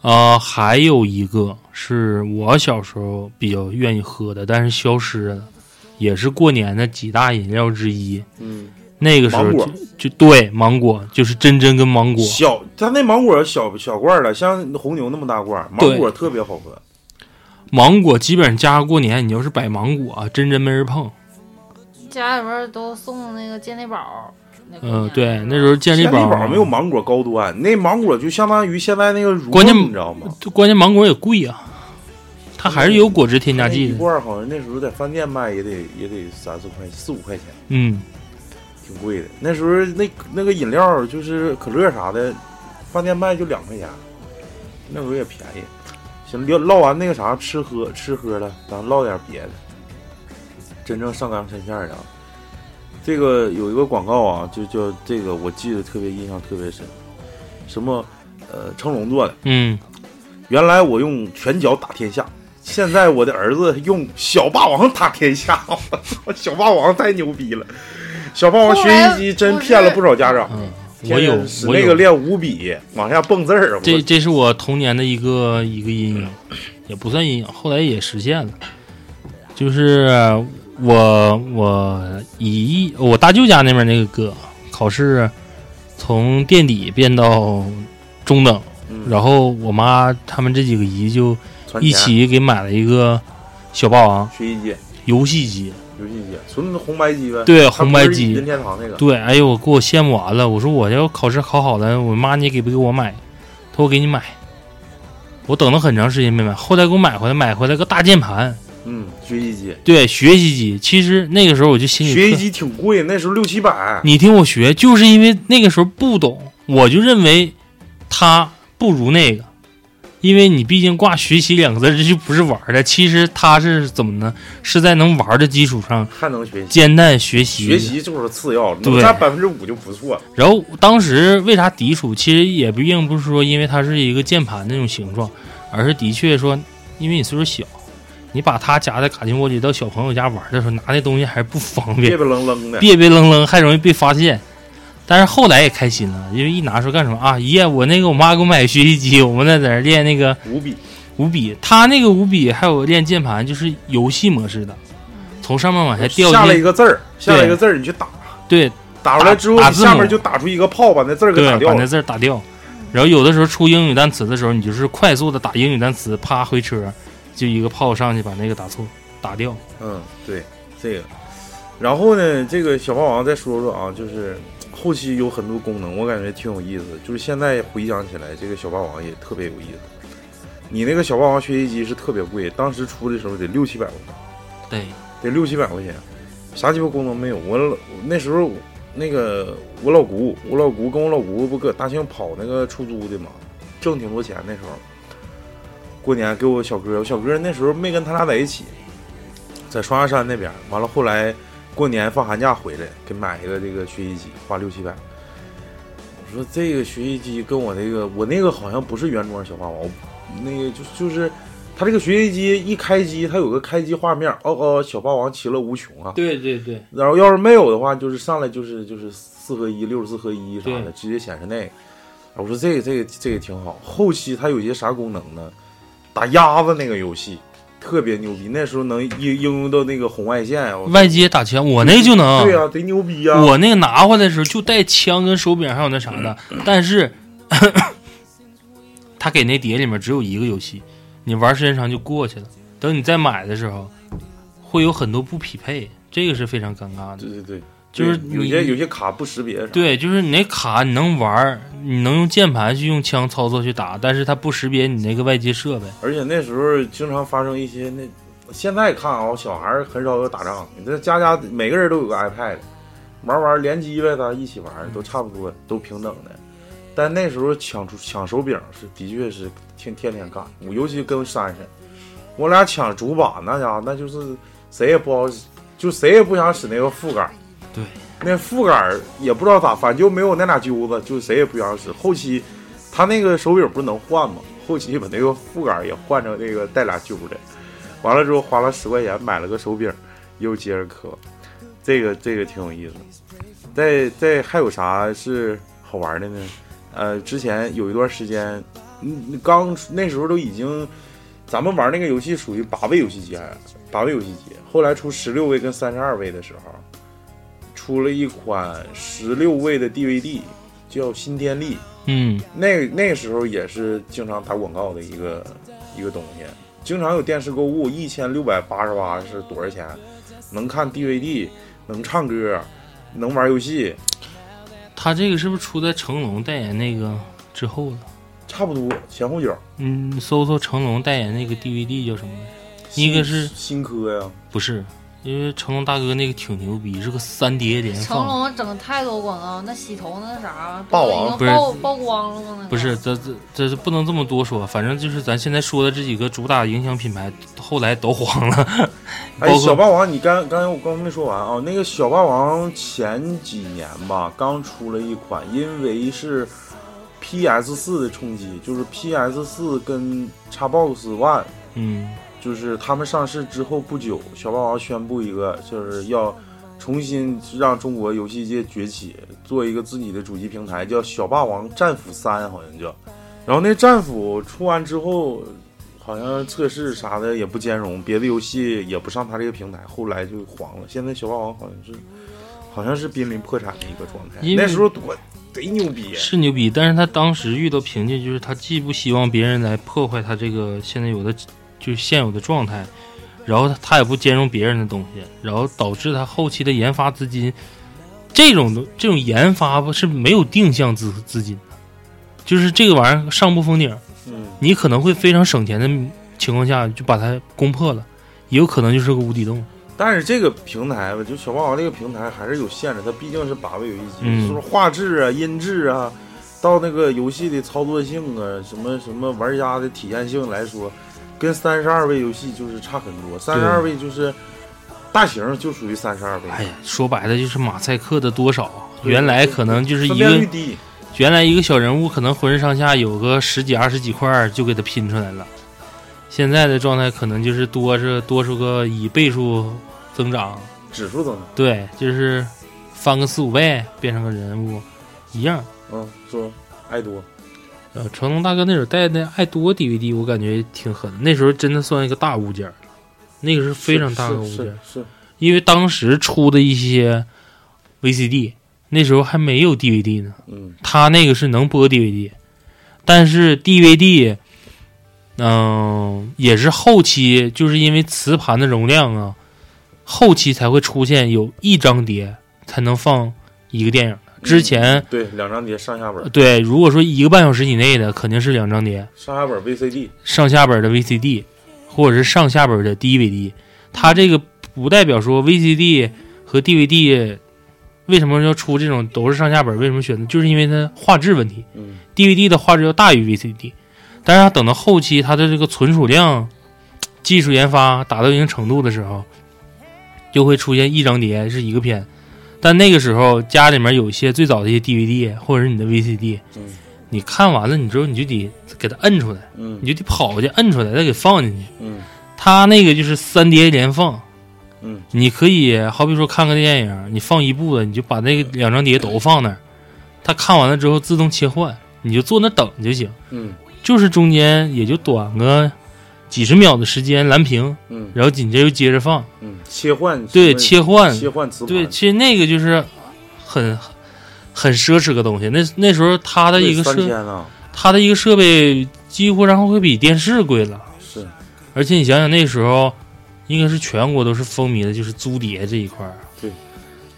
啊、还有一个是我小时候比较愿意喝的，但是消失了，也是过年的几大饮料之一。嗯，那个时候就就对芒果，就是真真跟芒果。小，它那芒果小小罐儿的，像红牛那么大罐儿，芒果特别好喝。芒果基本上家过年，你要是摆芒果啊，真真没人碰。家里边儿都送那个健力宝。嗯、对，那时候健力健力宝宝没有芒果高端，那芒果就相当于现在那个乳关键，你知道吗？关键芒果也贵啊，它还是有果汁添加剂的。一罐好像那时候在饭店卖也得也得三四块四五块钱，嗯，挺贵的。那时候那那个饮料就是可乐啥的，饭店卖就两块钱，那时候也便宜。行，唠唠完那个啥吃喝吃喝了，咱唠点别的，真正上纲上线的啊。这个有一个广告啊，就叫这个，我记得特别印象特别深，什么呃成龙做的。嗯，原来我用拳脚打天下，现在我的儿子用小霸王打天下。我操，小霸王太牛逼了！小霸王学习机真骗了不少家长。嗯，我有使我，那个练五笔，往下蹦字儿。这这是我童年的一个一个阴影，也不算阴影，后来也实现了。就是我我姨我大舅家那边那个哥考试从垫底变到中等，嗯然后我妈他们这几个姨就一起给买了一个小霸王学习机、游戏机。游戏机，纯红白机呗。对红白机任天堂那个。对，哎呦，我给我羡慕完了。我说我要考试考好了，我妈你给不给我买？她说我给你买。我等了很长时间没买，后来给我买回来，买回来个大键盘，嗯，学习机，对，学习机。其实那个时候我就心里学习机挺贵，那时候六七百。你听我学，就是因为那个时候不懂，我就认为它不如那个，因为你毕竟挂“学习”两个字，这就不是玩的。其实它是怎么呢？是在能玩的基础上还能学习，煎蛋学习。学习就是次要，能对占百分之五就不错。然后当时为啥抵触？其实也不并不是说因为它是一个键盘那种形状，而是的确说，因为你岁数小，你把它夹在卡丁窝里到小朋友家玩的时候，拿那东西还是不方便别，别愣愣的。别别愣愣，还容易被发现。但是后来也开心了，因为一拿出干什么啊？爷，我那个我妈给我买学习机，我们在在那练那个五笔，五笔，他那个五笔还有练键盘，就是游戏模式的，从上面往下掉下来一，个字儿，下来一个字儿，你去打，对打出来之后，你打字下面就打出一个炮，把那字儿给对，把那打掉了。字儿打掉。然后有的时候出英语单词的时候，你就是快速的打英语单词，啪回车，就一个炮上去把那个打错打掉。嗯，对，这个。然后呢，这个小霸王再说说啊，就是后期有很多功能，我感觉挺有意思。就是现在回想起来，这个小霸王也特别有意思。你那个小霸王学习机是特别贵，当时出的时候得六七百块钱。对，得六七百块钱，啥鸡巴功能没有。我老那时候那个我老姑，我老姑跟我老姑不搁大庆跑那个出租的嘛，挣挺多钱那时候。过年给我小哥，我小哥那时候没跟他俩在一起，在双鸭山那边。完了后来过年放寒假回来，给买一个这个学习机，花六七百。我说这个学习机跟我那个，我那个好像不是原装小霸王，那个就就是它这个学习机一开机，它有个开机画面，哦哦，小霸王其乐无穷啊。对对对，然后要是没有的话，就是上来就是就是四合一、六十四合一啥的，直接显示那个。我说这个这个这个挺好。后期它有些啥功能呢？打鸭子那个游戏特别牛逼，那时候能应应用到那个红外线。我外接打枪，我那就能。对呀、贼牛逼呀、我那个拿回来的时候就带枪跟手柄还有那啥的，但是 他给那碟里面只有一个游戏，你玩时间长就过去了。等你再买的时候，会有很多不匹配，这个是非常尴尬的。对对对，就是有你些有些卡不识别。对，就是你那卡你能玩儿，你能用键盘去用枪操作去打，但是它不识别你那个外接设备。而且那时候经常发生一些那，现在看啊，小孩儿很少有打仗，你这家家每个人都有个 iPad，玩玩联机呗，咱一起玩都差不多，都平等的。但那时候抢出抢手柄是的确是天天天干，我尤其跟珊珊，我俩抢主板那家伙那就是谁也不好使，就谁也不想使那个副杆儿。对，那副杆也不知道咋，反正就没有那俩揪子，就谁也不想使。后期他那个手柄不是能换吗？后期把那个副杆也换成那个带俩揪的，完了之后花了十块钱买了个手柄，又接着磕，这个这个挺有意思。再再还有啥是好玩的呢？呃，之前有一段时间，嗯，刚那时候都已经，咱们玩那个游戏属于八位游戏机，八位游戏机。后来出十六位跟三十二位的时候，出了一款十六位的 DVD，叫《新天地》。嗯，那那个时候也是经常打广告的一个一个东西，经常有电视购物，一千六百八十八是多少钱？能看 DVD，能唱歌，能玩游戏，他这个是不是出在成龙代言那个之后了？差不多前后脚。嗯，搜搜成龙代言那个 DVD 叫什么来着？一个是新科呀，不是？因为成龙大哥那个挺牛逼，是个三碟连成。龙整太多广告，那洗头那啥，霸王不是不都已经曝曝光了吗？那个不是，这这这是不能这么多说，反正就是咱现在说的这几个主打影响品牌，后来都黄了。哎，小霸王，你刚刚才我刚没说完啊，那个小霸王前几年吧，刚出了一款，因为是 PS 四的冲击，就是 PS 四跟 Xbox One，嗯，就是他们上市之后不久，小霸王宣布一个，就是要重新让中国游戏界崛起，做一个自己的主机平台，叫小霸王战斧三，好像叫。然后那战斧出完之后，好像测试啥的也不兼容，别的游戏也不上他这个平台，后来就黄了。现在小霸王好像是，好像是濒临破产的一个状态。那时候多贼牛逼，是牛逼，但是他当时遇到瓶颈，就是他既不希望别人来破坏他这个现在有的就是现有的状态，然后他他也不兼容别人的东西，然后导致他后期的研发资金，这种的这种研发不是没有定向资资金的，就是这个玩意儿上不封顶，嗯，你可能会非常省钱的情况下就把它攻破了，也有可能就是个无底洞。但是这个平台吧，就小霸王这个平台还是有限制，它毕竟是八位游戏机，嗯就是画质啊、音质啊，到那个游戏的操作性啊，什么什么玩家的体验性来说，跟三十二位游戏就是差很多。三十二位就是大型就属于三十二位，哎呀，说白了就是马赛克的多少，原来可能就是一个原来一个小人物可能浑身上下有个十几二十几块儿就给它拼出来了，现在的状态可能就是多是多出个以倍数增长，指数增长。对，就是翻个四五倍变成个人物，一样。嗯，说爱多，呃，成龙大哥那时候带的爱多 DVD，我感觉挺狠，那时候真的算一个大物件儿了，那个是非常大的物件儿，是是，因为当时出的一些 VCD，那时候还没有 DVD 呢，嗯他那个是能播 DVD，但是 DVD，嗯、也是后期就是因为磁盘的容量啊，后期才会出现有一张碟才能放一个电影的。之前、对两张碟上下本，对，如果说一个半小时以内的，肯定是两张碟，上下本 VCD，上下本的 VCD，或者是上下本的 DVD。它这个不代表说 VCD 和 DVD 为什么要出这种都是上下本？为什么选择？就是因为它画质问题嗯，DVD 的画质要大于 VCD。但是它等到后期它的这个存储量、技术研发达到一定程度的时候，就会出现一张碟是一个片。但那个时候家里面有一些最早的一些 DVD 或者是你的 VCD，嗯你看完了，你之后你就得给它摁出来。嗯你就得跑去摁出来，再给放进去。嗯它那个就是三碟连放，嗯你可以好比说看个电影，你放一部的，你就把那个两张碟都放那儿，它看完了之后自动切换，你就坐那等就行。嗯就是中间也就短个几十秒的时间蓝屏，嗯然后紧接着又接着放，嗯，切换对，切换，切换磁盘，对，其实那个就是很很奢侈个东西。那那时候它的一个设，天呢，它的一个设备几乎然后会比电视贵了。是而且你想想那时候，应该是全国都是风靡的，就是租碟这一块儿。对，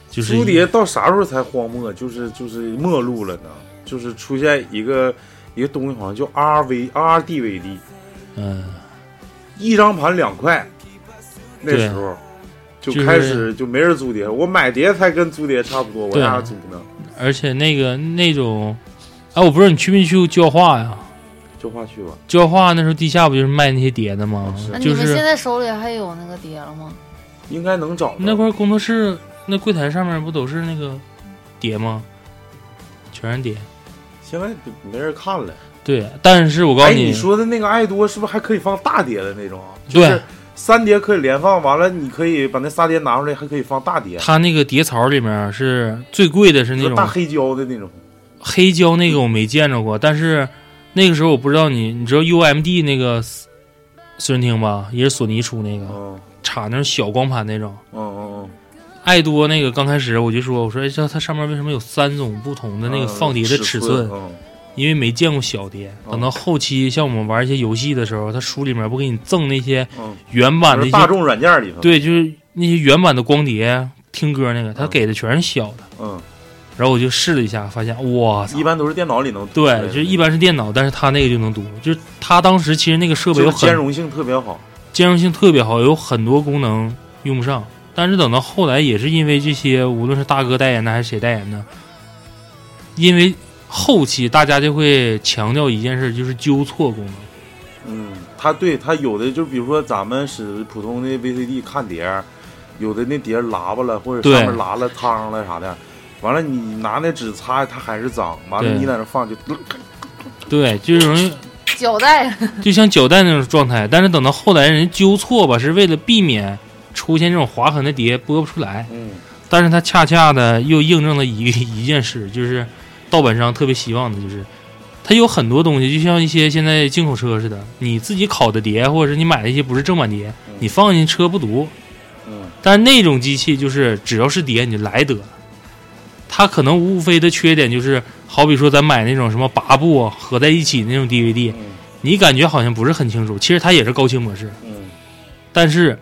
就是租碟到啥时候才荒漠？就是就是没落了呢？就是出现一个一个东西，好像叫 RV RDVD，嗯，一张盘两块，那时候就就是开始就没人租碟，我买碟才跟租碟差不多，我对俩租呢？而且那个那种，哎，我不知道你去没去过焦化呀？焦化去吧，焦化那时候地下不就是卖那些碟的吗是？那就是你们现在手里还有那个碟了吗？应该能找到。那块工作室那柜台上面不都是那个碟吗？全是碟。现在没人看了。对，但是我告诉哎，你说的那个爱多是不是还可以放大碟的那种对是三碟可以连放，完了你可以把那仨碟拿出来，还可以放大碟，它那个碟槽里面是最贵的是那种大黑胶的那种。黑胶那个我没见着过，但是那个时候我不知道你，你知道 UMD 那个私私人厅吧？也是索尼出那个，嗯插那种小光盘那种。嗯嗯爱多那个刚开始我就说，我说哎，这它上面为什么有三种不同的嗯，那个放碟的尺寸？嗯因为没见过小碟。嗯等到后期像我们玩一些游戏的时候，它书里面不给你赠那些嗯，原版的一些，大众软件里头。，对，就是那些原版的光碟听歌那个，它嗯给的全是小的。嗯，然后我就试了一下，发现哇操一般都是电脑里能读对，就是一般是电脑，但是它那个就能读，就是它当时其实那个设备兼容性特别好。兼容性特别好，有很多功能用不上。但是等到后来，也是因为这些，无论是大哥代言的还是谁代言的，因为后期大家就会强调一件事，就是纠错功能。嗯，它对它有的就比如说咱们使普通的 VCD 看碟儿，有的那碟儿拉巴了，或者上面拉了汤了啥的，完了你拿那纸擦，它还是脏。完了对你在那放就，对，就是容易胶带，就像胶带那种状态。但是等到后来人纠错吧，是为了避免出现这种划痕的碟播不出来。嗯但是它恰恰的又印证了一一件事，就是盗版商特别希望的，就是它有很多东西，就像一些现在进口车似的，你自己拷的碟，或者是你买的一些不是正版碟，嗯你放进车不读。嗯但是那种机器就是只要是碟你就来得了，它可能无非的缺点就是，好比说咱买那种什么八部合在一起那种 DVD，嗯你感觉好像不是很清楚，其实它也是高清模式，嗯但是，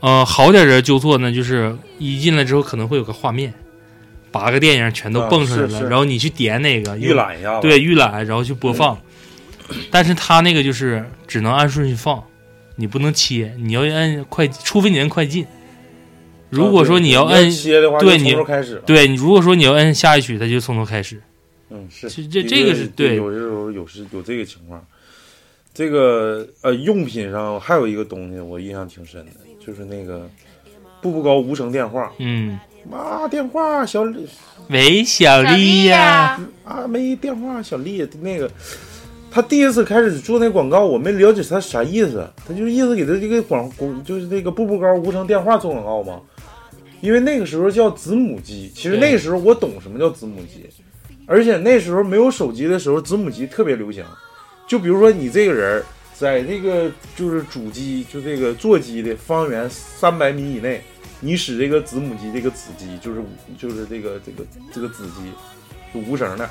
呃，好点的纠错呢，就是一进来之后可能会有个画面，八个电影全都啊蹦出来了，是是然后你去点哪个预，览一下子。对，预览，然后去播放。但是它那个就是只能按顺序放，你不能切，你要按快，除非你按快进。如果说你要要按，切的话，对你开始。对你如果说你要按下一曲，它就从头开始。嗯，是这这个是对有时候有时有这个情况。这个呃，用品上还有一个东西我印象挺深的，就是那个步步高无声电话。嗯，妈，电话小李喂，小丽呀、啊，没电话小丽那个。他第一次开始做那广告，我没了解他啥意思，他就是意思给他这个广广就是那个步步高无声电话做广告嘛。因为那个时候叫子母机，其实那个时候我懂什么叫子母机，而且那时候没有手机的时候，子母机特别流行。就比如说你这个人在这个就是主机，就这个座机的方圆三百米以内，你使这个子母机这个子机，就是就是这个这个这个子机，就无绳的，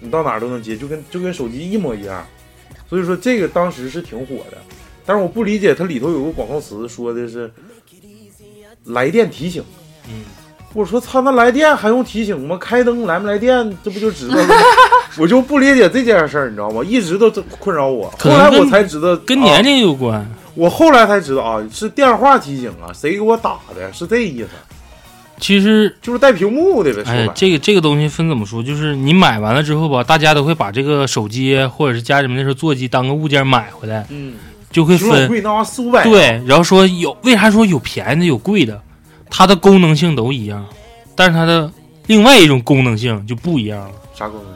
你到哪儿都能接，就跟就跟手机一模一样。所以说这个当时是挺火的，但是我不理解它里头有个广告词说的是来电提醒。嗯，我说操，那来电还用提醒吗？开灯来没来电，这不就知道了吗？我就不理解这件事儿，你知道吗？一直都这困扰我。后来可能跟我才知道，啊跟年龄有关。我后来才知道啊，是电话提醒啊，谁给我打的？是这意思，其实，就是带屏幕的呗。哎这个这个东西分怎么说？就是你买完了之后吧，大家都会把这个手机或者是家里面那时候座机当个物件买回来，嗯，就会分贵，那玩意四五百。，对，然后说有为啥说有便宜的有贵的，它的功能性都一样，但是它的另外一种功能性就不一样了。啥功能？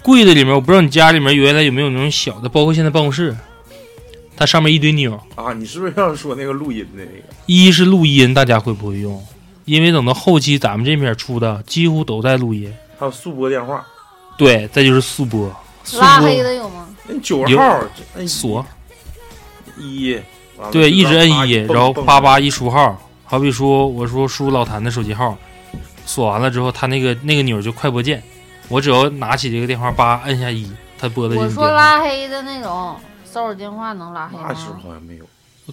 贵的里面，我不知道你家里面原来有没有那种小的，包括现在办公室，它上面一堆钮，啊？你是不是要说那个录音的那个？一是录音，大家会不会用？因为等到后期咱们这边出的几乎都在录音，还有速拨电话？对，再就是速播，速拉黑的有吗？那九有号摁锁，一，对，一直摁一，然后蹦八八一输号，好比说我说输老谭的手机号，锁完了之后，他那个那个钮就快播键，我只要拿起这个电话，叭摁下一，他拨的就我说是电话。拉黑的那种骚扰电话能拉黑那时候？好像没有。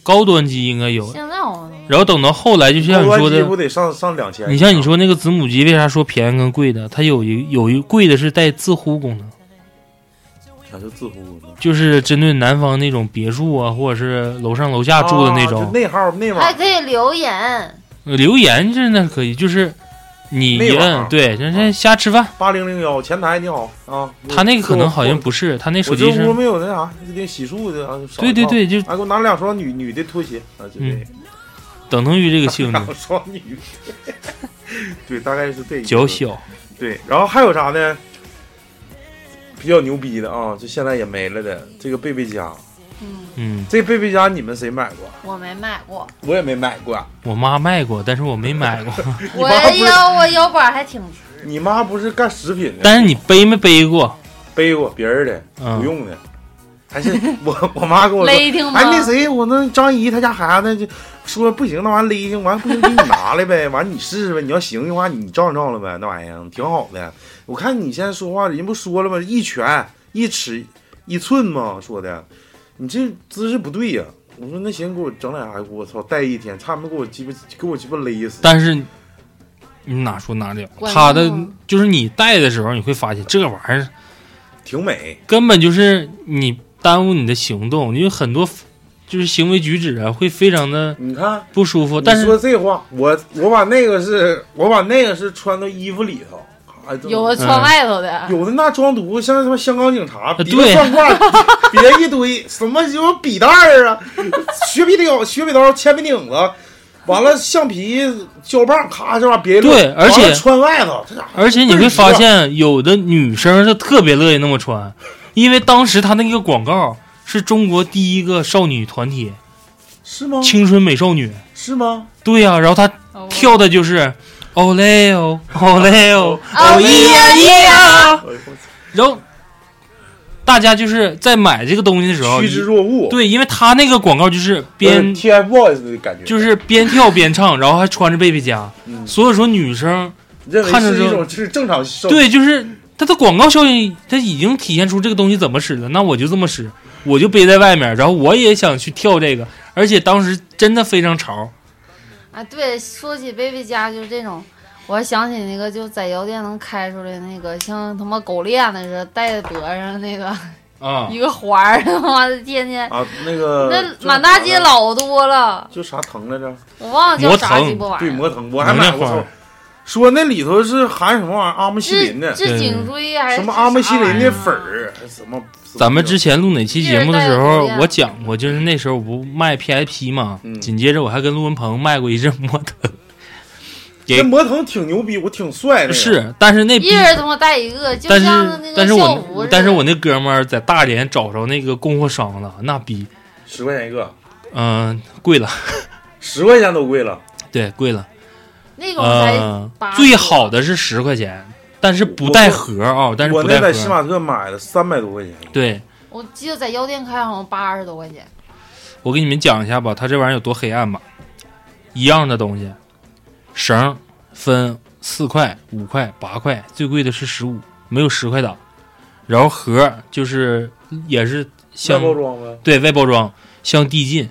高端机应该有，现在好像然后等到后来，就像你说的高端机不，得上上两千？你像你说那个子母机，为啥说便宜跟贵的？它有一有一贵的是带自呼功能，啥叫自呼功能？就是针对南方那种别墅啊，或者是楼上楼下住的那啊种就。内号内网还可以留言，呃留言这那可以，就是你一摁，对，人家瞎吃饭。八零零幺前台你好啊，他那个可能好像不是，他那手机是，这屋没有那啥，那个洗漱的对对对，就哎，给我拿两双女女的拖鞋啊，就这个。等同于这个性质，两双女的，对，大概是这脚小。对，然后还有啥呢？比较牛逼的啊，就现在也没了的这个贝贝佳，嗯，嗯，这贝贝佳你们谁买过？我没买过，我也没买过。我妈卖过，但是我没买过。我腰我腰板还挺直，你妈不是干食品的，但是你背没背过？背过别人的嗯不用的，还是我我妈跟我说，勒挺吗？哎，那谁，我那张姨她家孩子就说不行，那玩意勒挺，完不行给你拿来呗，完你试试呗，你要行的话你照照了呗，那玩意儿挺好的。我看你现在说话，人不说了吗？一拳一尺一寸吗，说的，你这姿势不对呀、我说那行，给我整俩，我操，戴一天，差点没给我鸡巴给我鸡巴勒死。但是你哪说哪了？他的就是你戴的时候，你会发现这玩意儿挺美，根本就是你耽误你的行动，因为很多就是行为举止啊会非常的你看，不舒服。但是说这话，我我把那个是我把那个是穿到衣服里头，有的穿外头的，有的那装犊子像什么香港警察，比对。个算卦，别一堆什么什么笔袋儿啊，削笔刀、削笔刀、铅笔顶子，完了橡皮胶棒，咔这玩意儿别一摞对而且穿外头，这咋而且你会发现，有的女生她特别乐意那么穿，因为当时她那个广告是中国第一个少女团体。是吗？青春美少女。是吗？对呀、然后她哦。跳的就是哦嘞哦哦嘞哦哦哦咿呀咿呀，然后大家就是在买这个东西的时候趋，之若鹜，对，因为他那个广告就是边边 TFBOYS 的感觉，就是边跳边唱，然后还穿着贝贝家，嗯所以说女生看着就是一种是正常受对，就是它的广告效应，它已经体现出这个东西怎么使了。那我就这么使，我就背在外面，然后我也想去跳这个，而且当时真的非常潮。啊，对，说起贝贝家就是这种，我想起那个就在药店能开出来那个像他妈狗链子似的戴在脖上那个啊一个环儿，他妈的天天啊，那个那满大街老多了，就啥藤来着？我忘了叫啥，鸡巴玩意儿。对魔藤，我还买过。说那里头是含什么玩意儿？阿莫西林的，治治颈椎还是什么阿莫西林的粉儿？儿，什么？咱们之前录哪期节目的时候我讲过，就是那时候我不卖 PIP 嘛，嗯紧接着我还跟陆文鹏卖过一阵摩腾，这魔腾挺牛逼，我挺帅那个。是，但是那逼一人他妈带一个，就但是像那个但是。我但是我那哥们儿在大连找着那个供货商了，那逼，十块钱一个，嗯、贵了，十块钱都贵了。对，贵了。那种才呃八，最好的是十块钱，但是不带盒啊，但是我不带盒。那在西马特买的三百多块钱，对，我记得在药店开好像八十多块钱，我给你们讲一下吧，它这玩意儿有多黑暗吧。一样的东西，绳分四块、五块、八块，最贵的是十五，没有十块的。然后盒就是也是外像包装呗。对外包装像递进，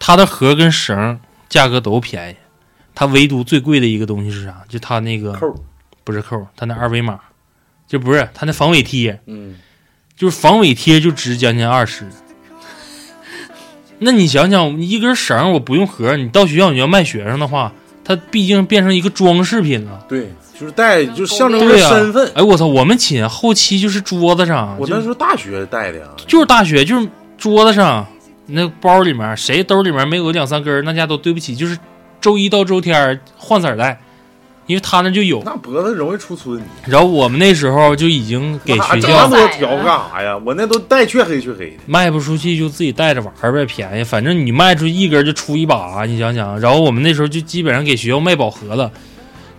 它的盒跟绳价格都便宜，它唯独最贵的一个东西是啥？就它那个扣，不是扣，它那二维码，就不是它那防伪贴，嗯，就是防伪贴就值将近二十。那你想想，一根绳我不用盒，你到学校你要卖学生的话，它毕竟变成一个装饰品了。对，就是带，就象征着身份。哎，我操，我们寝后期就是桌子上，我那时候大学带的呀，就是大学，就是桌子上那包里面，谁兜里面没有两三根儿，那家都对不起。就是周一到周天儿换色儿带，因为他那就有。那脖子容易出皴。然后我们那时候就已经给学校整那么多条干啥呀？我那都带黢黑黢黑的。卖不出去就自己带着玩呗，便宜。反正你卖出一根就出一把，你想想。然后我们那时候就基本上给学校卖饱和了，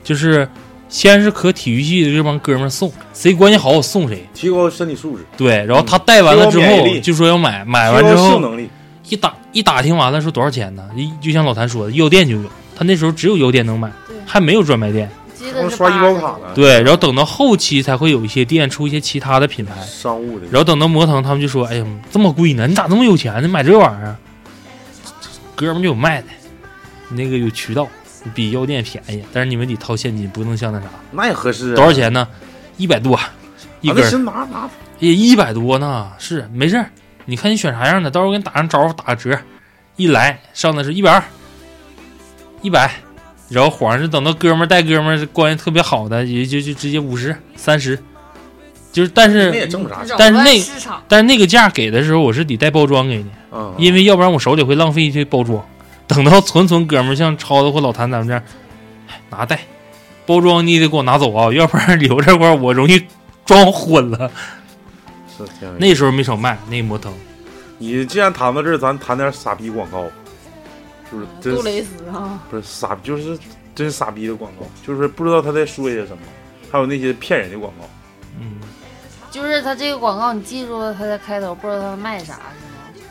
就是先是可体育系的这帮哥们儿送，谁关系好我送谁。提高身体素质，对，然后他带完了之后就说要买，买完之后性能力。一打一打听完了说多少钱呢？一就像老谭说的，药店就有，他那时候只有药店能买，还没有专卖店。刷医保卡呢，对，然后等到后期才会有一些店出一些其他的品牌。商务的。然后等到魔腾他们就说：“哎呀，这么贵呢？你咋这么有钱呢？买这玩意儿？”哥们儿就有卖的，那个有渠道，比药店便宜，但是你们得掏现金，不能像那啥。那也合适啊。多少钱呢？一百多一啊？根拿拿。也一百多呢。是没事儿，你看你选啥样的，到时候我给你打上招呼，打个折。一来上的是一百二，一百，然后晃是等到哥们儿带哥们儿关系特别好的，也就就直接五十、三十，就是但是但是那但是那个价给的时候，我是得带包装给你，嗯，因为要不然我手里会浪费一堆包装。等到纯纯哥们儿像超子或老谭咱们这样，哎拿带包装你也得给我拿走啊，要不然留这块儿我容易装混了。那时候没少卖那摩腾，你既然谈到这儿，咱谈点傻逼广告，就是真杜蕾斯啊，不是傻，就是真傻逼的广告，就是不知道他在说些什么，还有那些骗人的广告。嗯，就是他这个广告，你记住了他在开头，不知道他卖啥是吗？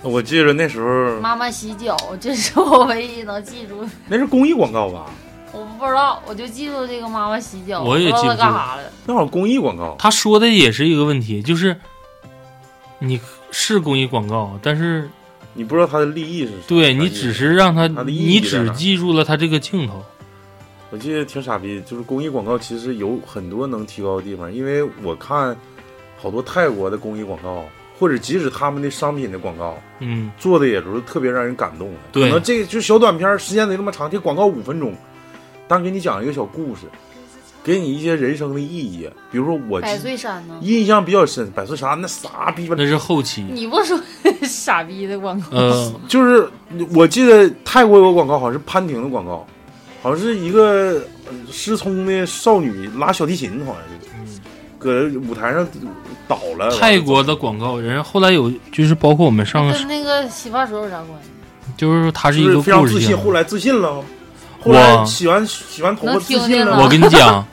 我记着那时候妈妈洗脚，这是我唯一能记住的。那是公益广告吧？我不知道，我就记住这个妈妈洗脚，我也记不住干啥了。那会儿公益广告，他说的也是一个问题，就是你是公益广告，但是你不知道它的利益是什么。对你只是让他，它的意义你在哪只记住了他这个镜头。我记得挺傻逼，就是公益广告其实有很多能提高的地方，因为我看好多泰国的公益广告，或者即使他们的商品的广告嗯，做的也都是特别让人感动的。对可能这就小短片儿时间没那么长，这广告五分钟，但给你讲一个小故事，给你一些人生的意义。比如说我百岁山呢？印象比较深，百岁山那傻逼吧，那是后期。你不说 傻逼的广告？嗯，就是我记得泰国有个广告，好像是潘婷的广告，好像是一个呃失聪的少女拉小提琴，好像是，搁舞台上倒了。泰国的广告人后来有，就是包括我们上，跟那个洗发水有啥关系？就是说它是一个就是非常自信，后。来自信了，后来我洗完洗完头发自信了。听我跟你讲，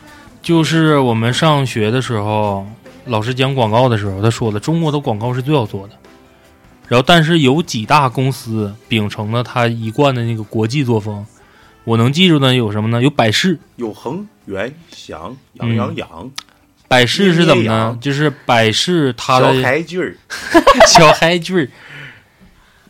就是我们上学的时候，老师讲广告的时候，他说了，中国的广告是最好做的。然后，但是有几大公司秉承了他一贯的那个国际作风。我能记住的有什么呢？有百事，有恒源祥嗯羊羊羊，百事是怎么呢？就是百事它小的孩句儿，小嗨剧儿。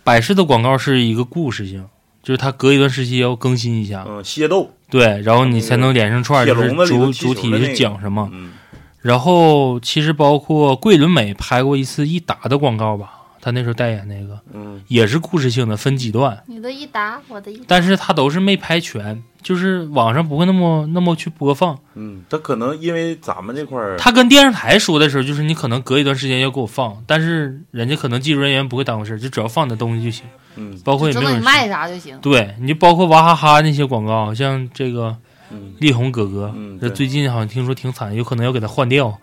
百事的广告是一个故事性，就是它隔一段时期要更新一下，嗯，械斗，对，然后你才能连上串儿，就是主主体是讲什么。嗯，然后其实包括桂纶镁拍过一次益达的广告吧，他那时候代言那个嗯，也是故事性的，分几段，你的一答，我的一答。但是他都是没拍全，就是网上不会那么那么去播放。嗯，他可能因为咱们这块儿，他跟电视台说的时候，就是你可能隔一段时间要给我放，但是人家可能技术人员不会当回事儿，就只要放你的东西就行，嗯包括也没有人你卖啥就行。对你就包括娃哈哈那些广告，像这个嗯力宏哥哥，嗯，这最近好像听说挺惨，有可能要给他换掉，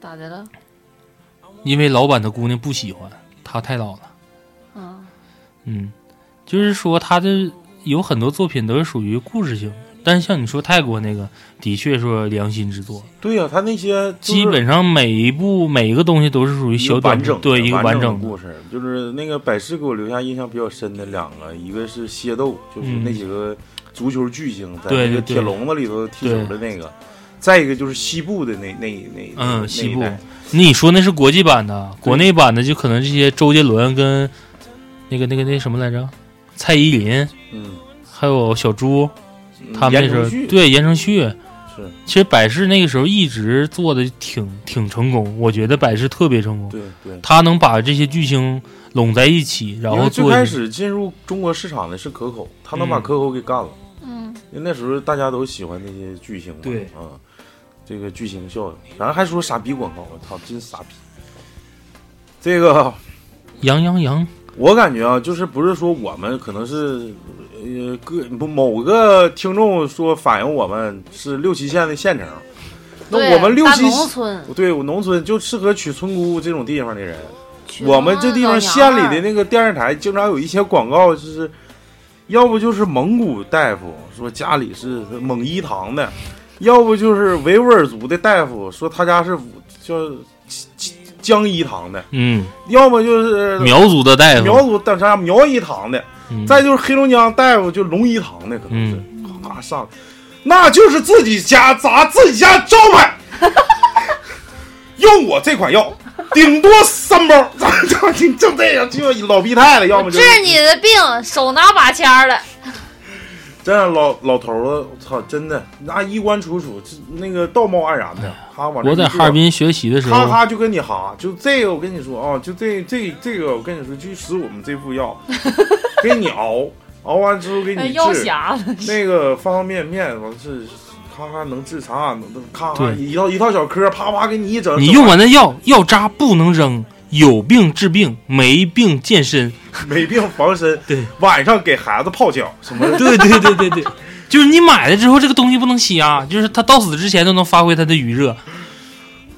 咋的了？因为老板的姑娘不喜欢他太老了。嗯，嗯，就是说他的有很多作品都是属于故事性的，但是像你说泰国那个，的确说良心之作，对呀、他那些就是基本上每一部每一个东西都是属于小短整对一个完完整的。故事，就是那个百事给我留下印象比较深的两个，一个是蝎斗，就是嗯。那几个足球巨星在对对对。那个铁笼子里头踢球的那个，再一个就是西部的那那那嗯，西部。那，你说那是国际版的，国内版的就可能这些周杰伦跟那个那个那什么来着，蔡依林，嗯，还有小猪，嗯他们那时候对言承旭。是。其实百事那个时候一直做的挺挺成功，我觉得百事特别成功，对对。他能把这些巨星拢在一起，然后做最开始进入中国市场的是可口，他能把嗯。可口给干了。嗯，因为那时候大家都喜欢那些巨星嘛，对。啊，这个剧情效应，然后还说傻逼广告，我操，真傻逼。这个杨洋洋，我感觉啊，就是不是说我们可能是呃个不某个听众说反映我们是六七线的县城，那我们六七农村，对我农村就适合娶村姑这种地方的人。我们这地方县里的那个电视台经常有一些广告，就是要不就是蒙古大夫说家里是蒙医堂的，要不就是维吾尔族的大夫说他家是叫江医堂的，嗯，要么就是苗族的大夫。苗夫，族等啥苗医堂的，嗯。再就是黑龙江大夫就龙医堂的，可能是。嗯。咔咔上，那就是自己家砸自己家招牌，用我这款药，顶多三包，就就就这样，就老逼太了，要么就治你的病，手拿把掐儿的，真的老老头儿子，操，真的那衣冠楚楚，这那个道貌岸然的，哈往我在哈尔滨学习的时候，咔咔就跟你哈，就这个我跟你说啊，就这这这个我跟你说，就使我们这副药，给你熬，熬完之后给你药治，那个方方面面完是咔咔能治啥，能能咔咔一套一套小科，啪啪给你一整，你用完那药药渣不能扔，有病治病，没病健身。没病防身，对，晚上给孩子泡脚什么的，对对对对对，就是你买了之后，这个东西不能瞎，就是它到死之前都能发挥它的余热。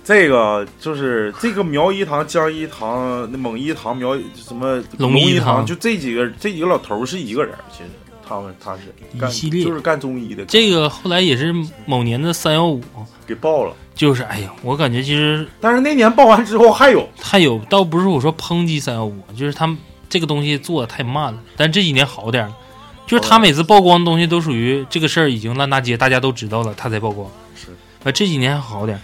这个就是这个苗医堂、江医堂、那蒙医堂、苗什么龙医医堂就这几个这几个老头是一个人，其实他们他是干一系列。就是干中医的，这个后来也是某年的三幺五，给爆了。就是哎呀，我感觉其实但是那年爆完之后还有，还有，倒不是我说抨击三幺五，就是他们这个东西做的太慢了。但这几年好点儿了，就是他每次曝光的东西都属于这个事儿已经烂大街，大家都知道了，他才曝光。是，啊，这几年还好点儿。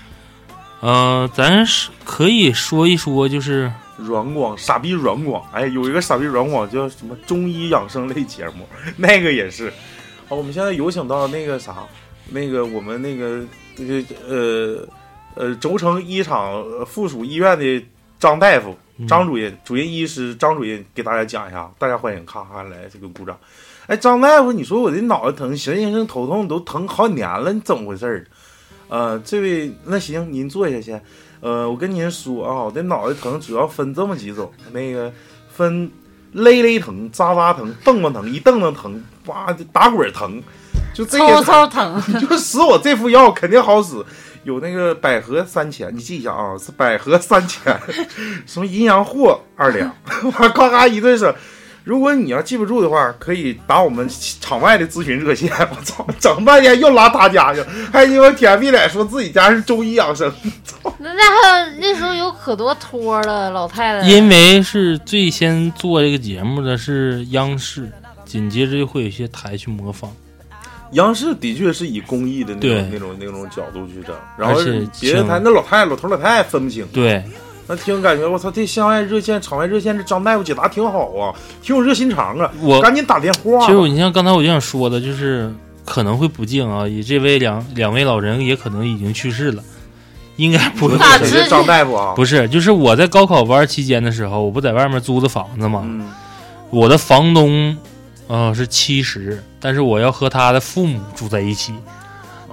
呃，咱是可以说一说，就是软广傻逼软广，哎，有一个傻逼软广叫什么中医养生类节目，那个也是。好，我们现在有请到那个啥，那个我们那个这个呃呃轴承一厂呃附属医院的张大夫，嗯张主任，主任医师张主任给大家讲一下，大家欢迎，咔咔来这个鼓掌。哎，张大夫，你说我这脑袋疼，神经性头痛都疼好几年了，你怎么回事儿？呃，这位，那行，您坐下先。呃，我跟您说啊，我这脑袋疼主要分这么几种，那个分勒勒疼、扎扎疼、蹦蹦疼、一蹬蹬疼、哇打滚疼，就这抽个抽疼，就使我这副药肯定好使。有那个百合三钱，你记一下啊，是百合三钱，什么阴阳货二两，我，咔咔一顿整。如果你要记不住的话，可以打我们场外的咨询热线。我操，整半天又拉他家去，还鸡巴舔逼脸说自己家是中医养生。那那还有那时候有可多托了，老太太，因为是最先做这个节目的是央视，紧接着就会有一些台去模仿。央视的确是以公益的那种那种那种角度去整，然后而且请别的台那老太太老头老太太分不清，对，那听感觉我操，这乡外热线、场外热线这张大夫解答挺好啊，挺有热心肠啊，我赶紧打电话。其实我你像刚才我就想说的，就是可能会不敬啊，以这位两两位老人也可能已经去世了，应该不是张大夫啊？不是，就是我在高考班期间的时候，我不在外面租的房子嘛，嗯，我的房东，呃是七十，但是我要和他的父母住在一起，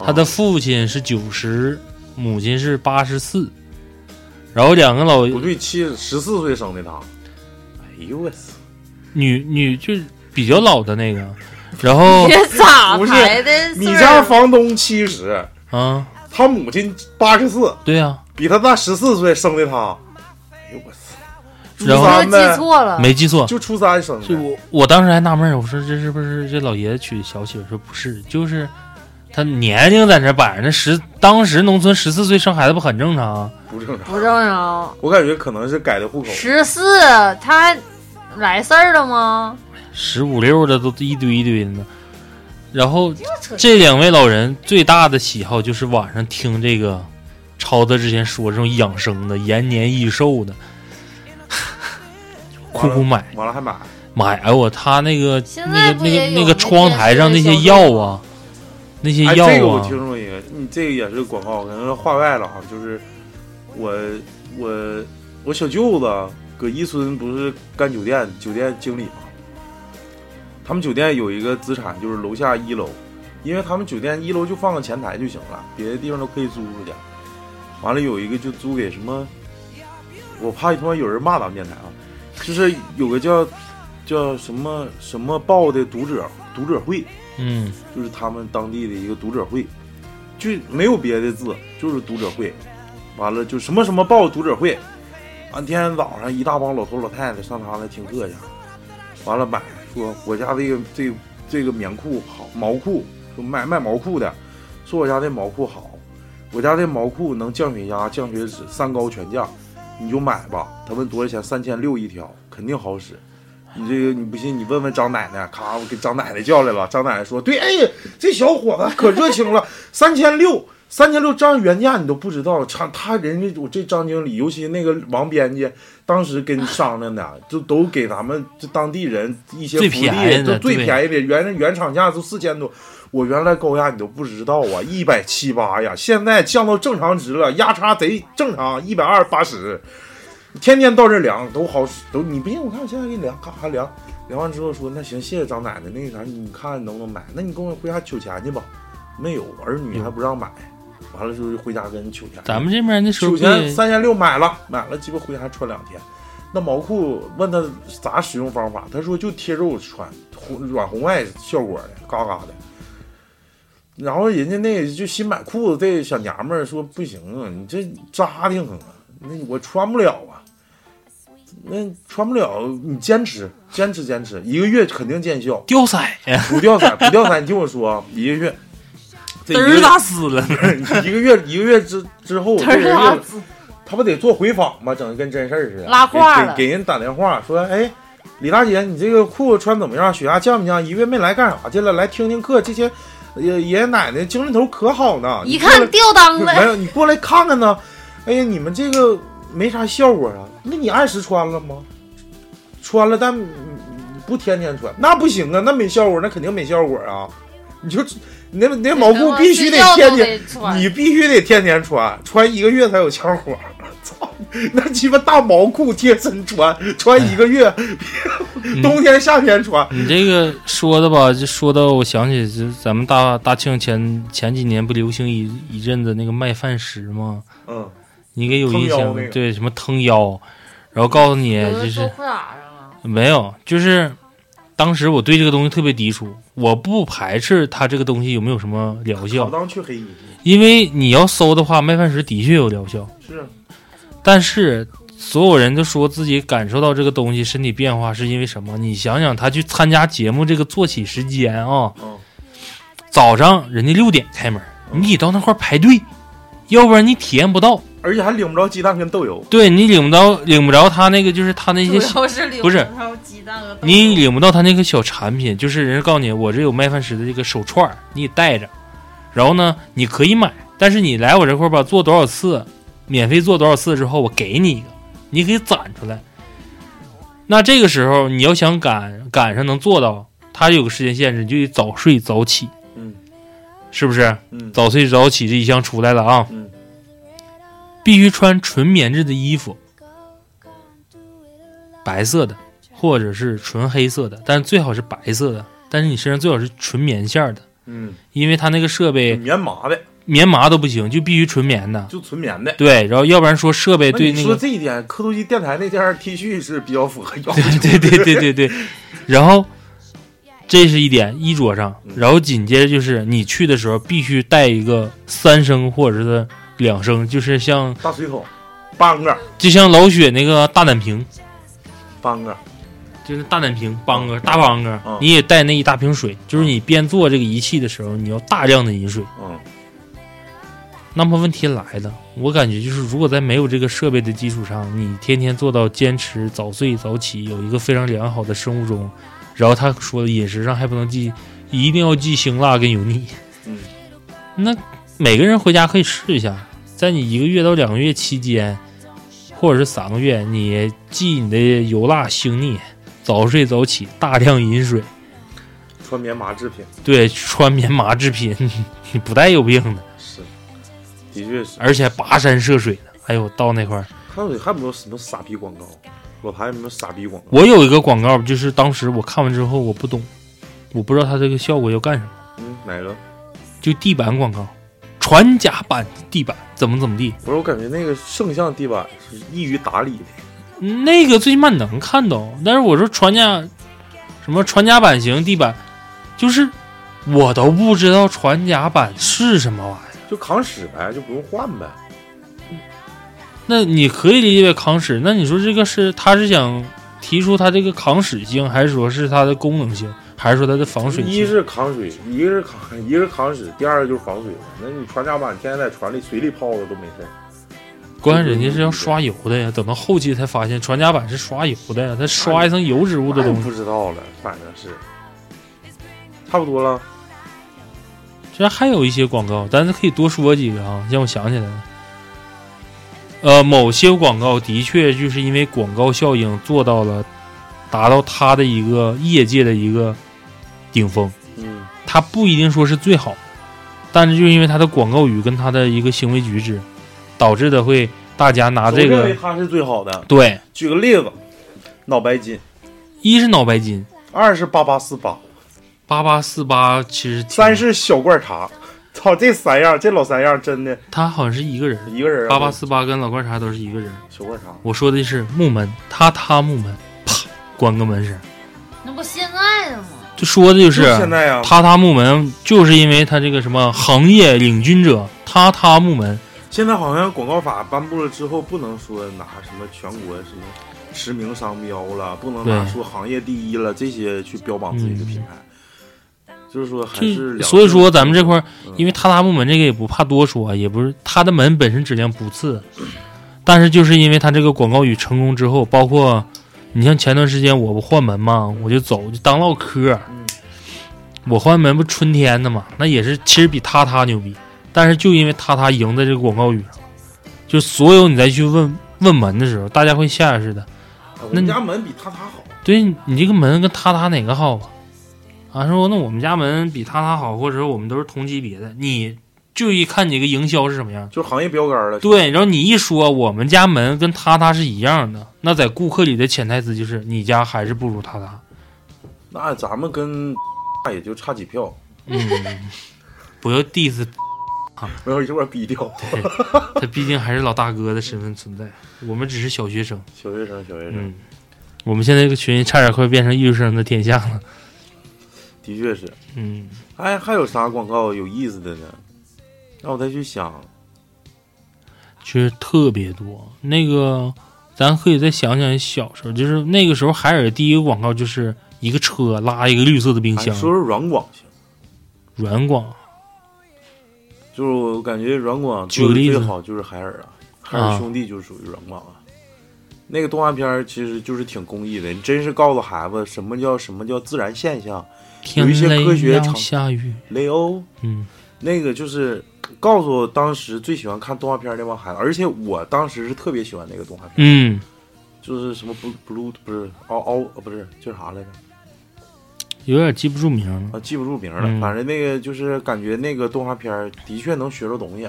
他的父亲是九十，母亲是八十四，然后两个老不对，七十四岁生的他。哎呦我操！女女就是比较老的那个，然后 这咋不是排的？你家房东七十，啊，他母亲八十四，对呀、比他大十四岁生的他。哎呦我操！初然后记，错了，没记错，就初三生的。我我当时还纳闷儿，我说这是不是这老爷子娶的小媳妇？说不是，就是他年龄在那摆着，那十当时农村十四岁生孩子不很正常啊？不正常。不正常。我感觉可能是改的户口。十四，他还来事儿了吗？十五六的都一堆一堆的呢。然后这两位老人最大的喜好就是晚上听这个超子之前说这种养生的、延年益寿的，哭哭买。完了还买，买哎我他那个现在不那个那也有那个那个窗台上那些药啊，那些哎，药这个我啊，听说一个，你这个也是广告，可能是话外了啊。就是我我我小舅子搁伊村不是干酒店酒店经理嘛，他们酒店有一个资产就是楼下一楼，因为他们酒店一楼就放个前台就行了，别的地方都可以租出去。完了有一个就租给什么，我怕他妈有人骂咱们电台啊，就是有个叫叫什么什么报的读者读者会。嗯，就是他们当地的一个读者会，就没有别的字，就是读者会。完了就什么什么报读者会，完天天早上一大帮老头老太太上他那听课去，完了买说我家这个这个这个棉裤好，毛裤说卖卖毛裤的，说我家这毛裤好，我家这毛裤能降血压、降血脂，三高全降，你就买吧。他问多少钱？三千六一条，肯定好使。你这个你不信，你问问张奶奶。咔，我给张奶奶叫来了。张奶奶说：“对，哎，这小伙子 可热情了，三千六，三千六，这样原价你都不知道。他他人家我这张经理，尤其那个王编辑，当时跟商量的，就都给咱们这当地人一些福利，便宜的都最便宜的，原原厂价都四千多。我原来高压你都不知道啊，一百七八呀，现在降到正常值了，压差贼正常，一百二八十。天天到这量都好使，都你不信？我看我现在给你量，咔还量，量完之后说那行，谢谢张奶奶，那个啥，你看能不能买？那你跟我回家取钱去吧。没有，儿女还不让买。完了之后就回家跟人取钱。咱们这边那时候取钱三千六买了，买了鸡巴回家穿两天。那毛裤问他咋使用方法，他说就贴肉穿，红软红外效果的，嘎嘎的。然后人家那个就新买裤子这小娘们儿说不行啊，你这扎挺啊，那我穿不了啊。那穿不了，你坚持，坚持，坚持，一个月肯定见效。掉色呀，不掉色，不掉色，你听我说啊，一个月，嘚儿咋死了？一个月一个月之之后，这人就他不得做回访吗？整的跟真事儿似的，拉胯了给给给人打电话说，哎，李大姐，你这个裤子穿怎么样？血压降没降？一个月没来干啥去了？来听听课，这些爷爷爷奶奶精神头可好呢。一你看掉裆没，有，你过来看看呢。哎呀，你们这个没啥效果啊？那你按时穿了吗？穿了，但嗯不天天穿，那不行啊，那没效果，那肯定没效果啊。你就你那那毛裤必须得天天，你必须得天天穿，穿一个月才有效果。操，那鸡巴大毛裤贴身穿，穿一个月，冬天夏天穿。你这个说的吧，就说到我想起，就咱们大大庆前前几年不流行一一阵子那个卖饭食吗？嗯，你应该有印象那个对，什么腾腰，然后告诉你就是。没有，就是当时我对这个东西特别抵触，我不排斥它这个东西有没有什么疗好效，当去黑衣因为你要搜的话，麦饭石的确有疗效，是但是所有人都说自己感受到这个东西身体变化是因为什么？你想想，他去参加节目这个坐起时间啊，嗯早上人家六点开门，嗯你得到那块排队，要不然你体验不到。而且还领不着鸡蛋跟豆油。对你领不到，领不着他那个就是他那些主要是领不是鸡蛋和你领不到他那个小产品，就是人家告诉你，我这有麦饭石的这个手串，你得带着。然后呢，你可以买，但是你来我这块儿吧，做多少次，免费做多少次之后，我给你一个，你可以攒出来。那这个时候你要想赶赶上能做到，它有个时间限制，你就得早睡早起，嗯是不是？嗯早睡早起这一项出来了啊，嗯必须穿纯棉质的衣服，白色的或者是纯黑色的，但是最好是白色的。但是你身上最好是纯棉线的，嗯，因为它那个设备棉麻的，棉麻都不行，就必须纯棉的。就纯棉的。对，然后要不然说设备那你说对那个，这一点，磕头机电台那件 T 恤是比较符合要求。对对对对对。对，然后这是一点衣着上，嗯。然后紧接着就是你去的时候必须带一个三升或者是两升，就是像大水桶，半个。就像老雪那个大奶瓶，半个，就是大奶瓶帮哥大帮哥嗯，你也带那一大瓶水，就是你边做这个仪器的时候，你要大量的饮水。嗯，那么问题来了，我感觉就是如果在没有这个设备的基础上，你天天做到坚持早睡早起，有一个非常良好的生物钟，然后他说的饮食上还不能忌，一定要忌辛辣跟油腻。嗯，那每个人回家可以试一下，在你一个月到两个月期间，或者是三个月，你忌你的油辣腥腻，早睡早起，大量饮水，穿棉麻制品。对，穿棉麻制品，你不带有病的，是，的确是。而且跋山涉水的。哎呦，到那块儿。还有还有没有什么傻逼广告？老牌有没有傻逼广告？我有一个广告，就是当时我看完之后我不懂，我不知道它这个效果要干什么，嗯，哪个？就地板广告，传家版地板怎么怎么地，不是，我感觉那个圣像地板是易于打理的。那个最起码能看到，但是我说传家什么传家版型地板，就是我都不知道传家版是什么玩意儿。就扛屎呗，就不用换呗。那你可以理解为扛屎，那你说这个是他是想提出他这个扛屎性，还是说是它的功能性，还是说它的防水性？一是扛水，一个是扛，一个是扛屎，第二个就是防水。那你船甲板天天在船里水里泡着都没事儿。关键人家是要刷油的呀，等到后期才发现船甲板是刷油的呀，他刷一层油脂物的东西。不知道了，反正是差不多了。这还有一些广告，咱可以多说几个啊，让我想起来了。呃，某些广告的确就是因为广告效应做到了，达到它的一个业界的一个顶峰。嗯，它不一定说是最好，但是就是因为它的广告语跟它的一个行为举止，导致的会大家拿这个认为个它是最好的。对，举个例子，脑白金，一是脑白金，二是八八四八，八八四八其实挺三是小罐茶。操，这三样，这老三样真的他好像是一个人，一个人啊。八八四八跟老罐茶都是一个人。小罐茶，我说的是木门，他他木门，啪，关个门声。那不现在的吗？就说的就是就现在呀，他他木门，就是因为他这个什么行业领军者他他木门，现在好像广告法颁布了之后，不能说拿什么全国什么实名商标了，不能拿对说行业第一了这些去标榜自己的品牌。就是说还是两所以说咱们这块儿嗯，因为塌塌木门这个也不怕多说，也不是它的门本身质量不次，但是就是因为它这个广告语成功之后，包括你像前段时间我不换门嘛，我就走就当唠嗑，嗯。我换门不春天的嘛，那也是其实比塌塌牛逼，但是就因为塌塌赢在这个广告语上，就所有你再去问问门的时候，大家会下意识的，那你家门比他他好，对你这个门跟塌塌哪个好啊？啊，说那我们家门比他他好，或者说我们都是同级别的，你就一看你这个营销是什么样。就是行业标杆了。对，然后你一说我们家门跟他他是一样的，那在顾客里的潜台词就是你家还是不如他他。那咱们跟那也就差几票，嗯，不要 diss 没有一会儿逼掉。他，毕竟还是老大哥的身份存在，我们只是小学生。小学生，小学生，嗯，我们现在这个群差点快变成艺术生的天下了。的确是。嗯，还，还有啥广告有意思的呢？让我再去想。其实特别多。那个，咱可以再想想小时候，就是那个时候海尔第一个广告就是一个车拉一个绿色的冰哎箱，说说软广行，软广。就是我感觉软广举个例子最好就是海尔啊，海尔啊兄弟就属于软广啊。那个动画片其实就是挺公益的，你真是告诉孩子什么叫什么叫自然现象。有一些科学常下雨，雷欧，嗯，那个就是告诉当时最喜欢看动画片那帮孩子，而且我当时是特别喜欢那个动画片，嗯，就是什么 blue blue 不是嗷嗷不是叫啥来着有点记不住名了。啊，记不住名了。嗯反正那个就是感觉那个动画片的确能学着东西，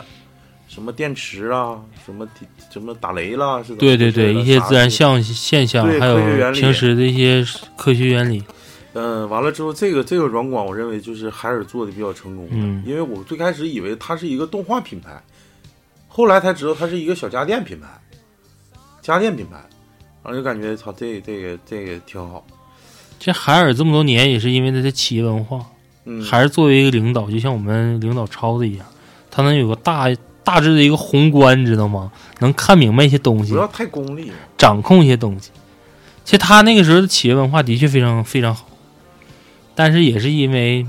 什么电池啊，什么什么打雷啦，是怎么对对对，一些自然啥象现象，对还有平时的一些科学原理。嗯，完了之后，这个这个软广，我认为就是海尔做的比较成功的，嗯因为我最开始以为它是一个动画品牌，后来才知道它是一个小家电品牌，家电品牌，然后就感觉操，这这个这个挺好。这海尔这么多年也是因为它的企业文化，嗯，还是作为一个领导，就像我们领导超子一样，他能有个大大致的一个宏观，你知道吗？能看明白一些东西不，要太功利。掌控一些东西。其实他那个时候的企业文化的确非常非常好，但是也是因为，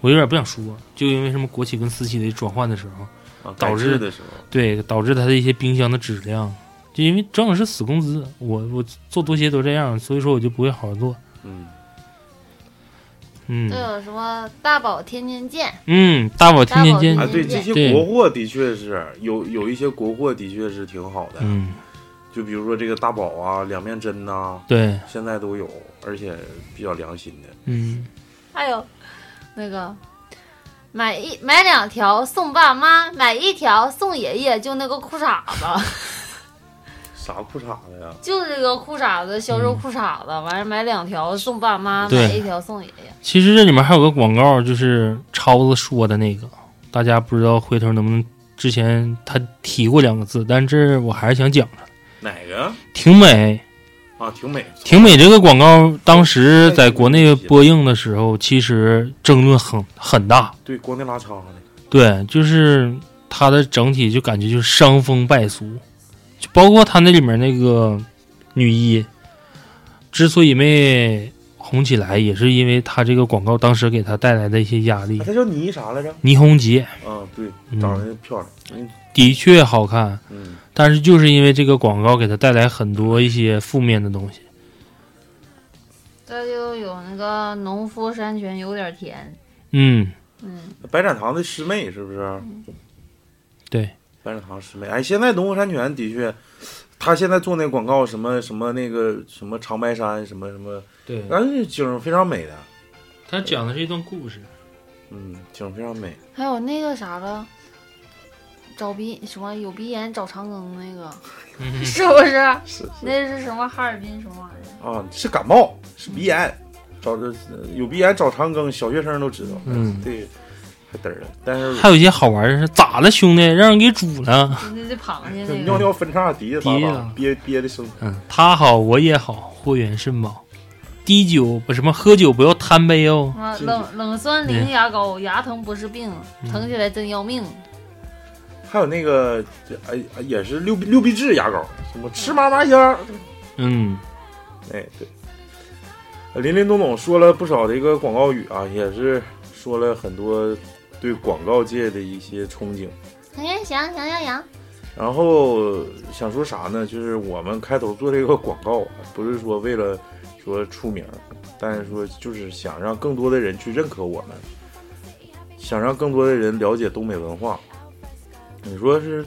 我有点不想说，就因为什么国企跟私企的转换的时候，啊，导致的时候，对导致他的一些冰箱的质量，就因为挣的是死工资，我我做多些都这样，所以说我就不会好好做。嗯，嗯。都有什么大宝天天见，嗯，大宝天天见，啊，对，这些国货的确是有有一些国货的确是挺好的，嗯，就比如说这个大宝啊、两面针呐、对，现在都有，而且比较良心的。嗯，还有那个买一买两条送爸妈，买一条送爷爷，就那个裤衩子，啥裤衩子呀？就这个裤衩子，销售裤衩子，完事买两条送爸妈，对买一条送爷爷。其实这里面还有个广告，就是超子说的那个，大家不知道回头能不能，之前他提过两个字，但这我还是想讲的，哪个挺美。啊？挺美，挺美这个广告当时在国内播映的时候，其实争论很很大。对，国内拉碴的。对，就是它的整体就感觉就是伤风败俗，就包括他那里面那个女一，之所以没红起来，也是因为他这个广告当时给他带来的一些压力啊，。他叫倪啥来着？倪虹洁啊，对，嗯长得漂亮。嗯的确好看，嗯，但是就是因为这个广告给他带来很多一些负面的东西。这就有那个农夫山泉有点甜，嗯，嗯，白展堂的师妹是不是？对，白展堂师妹。哎，现在农夫山泉的确，他现在做那广告，什么什么那个什么长白山，什么什么，对，但是景非常美的。他讲的是一段故事。嗯，景非常美。还有那个啥了，找鼻什么有鼻炎找长庚那个，嗯是不是？是是那是什么哈尔滨什么玩意儿？啊，是感冒，是鼻炎，找这有鼻炎找长庚，小学生都知道。嗯对，还嘚儿了。但是还有一些好玩的是，咋了兄弟？让人给煮了。就那这螃蟹那尿个，尿分叉，滴的滴了咋咋憋憋的生。嗯，他好我也好，货源甚宝。滴酒不什么喝酒不要贪杯哦。啊冷冷酸灵牙膏，牙疼不是病，嗯疼起来真要命。还有那个，哎哎也是六必六必治牙膏，什么吃嘛嘛香。嗯，哎，对，呃林林总总说了不少的一个广告语啊，也是说了很多对广告界的一些憧憬。陈元祥，杨洋洋，然后想说啥呢？就是我们开头做这个广告啊，不是说为了说出名，但是说就是想让更多的人去认可我们，想让更多的人了解东北文化。你说是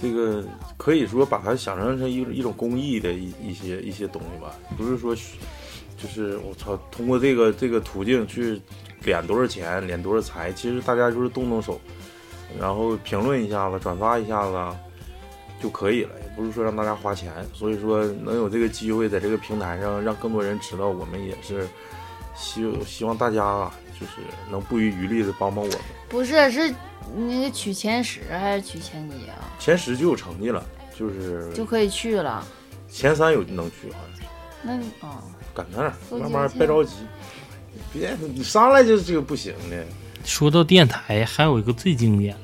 这个，可以说把它想象成一一种公益的一一些一些东西吧，不是说就是我操，通过这个这个途径去敛多少钱、敛多少财，其实大家就是动动手，然后评论一下子、转发一下子啊就可以了，也不是说让大家花钱。所以说能有这个机会在这个平台上让更多人知道，我们也是希希望大家啊，就是能不遗余力的帮帮我们。不是是那个取前十还是取前几啊？前十就有成绩了，就是就可以去了。前三有能去，好像是。那啊，赶那儿，慢慢别着急，别你上来就这个不行的，说到电台，还有一个最经典的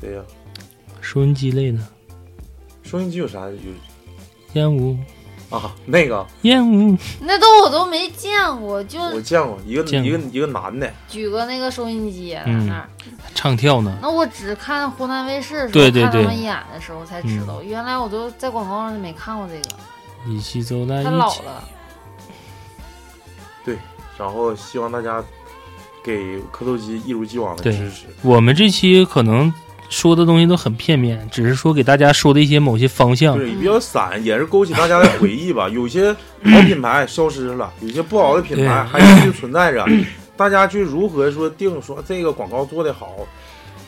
谁呀、收音机类的收音机有啥有烟雾，啊？那个烟雾。那都我都没见过，就我见过一个见过一个一个男的，举个那个收音机在嗯那儿。唱跳呢？那我只看湖南卫视的时候，对对对嗯看他们演的时候才知道，原来我都在广告上没看过这个，一起走在太一起。老了。对，然后希望大家给磕头机一如既往的支持。我们这期可能说的东西都很片面，只是说给大家说的一些某些方向。对，比较散，也是勾起大家的回忆吧。有些好品牌消失了，有些不好的品牌还继续存在着。大家去如何说定说这个广告做得好？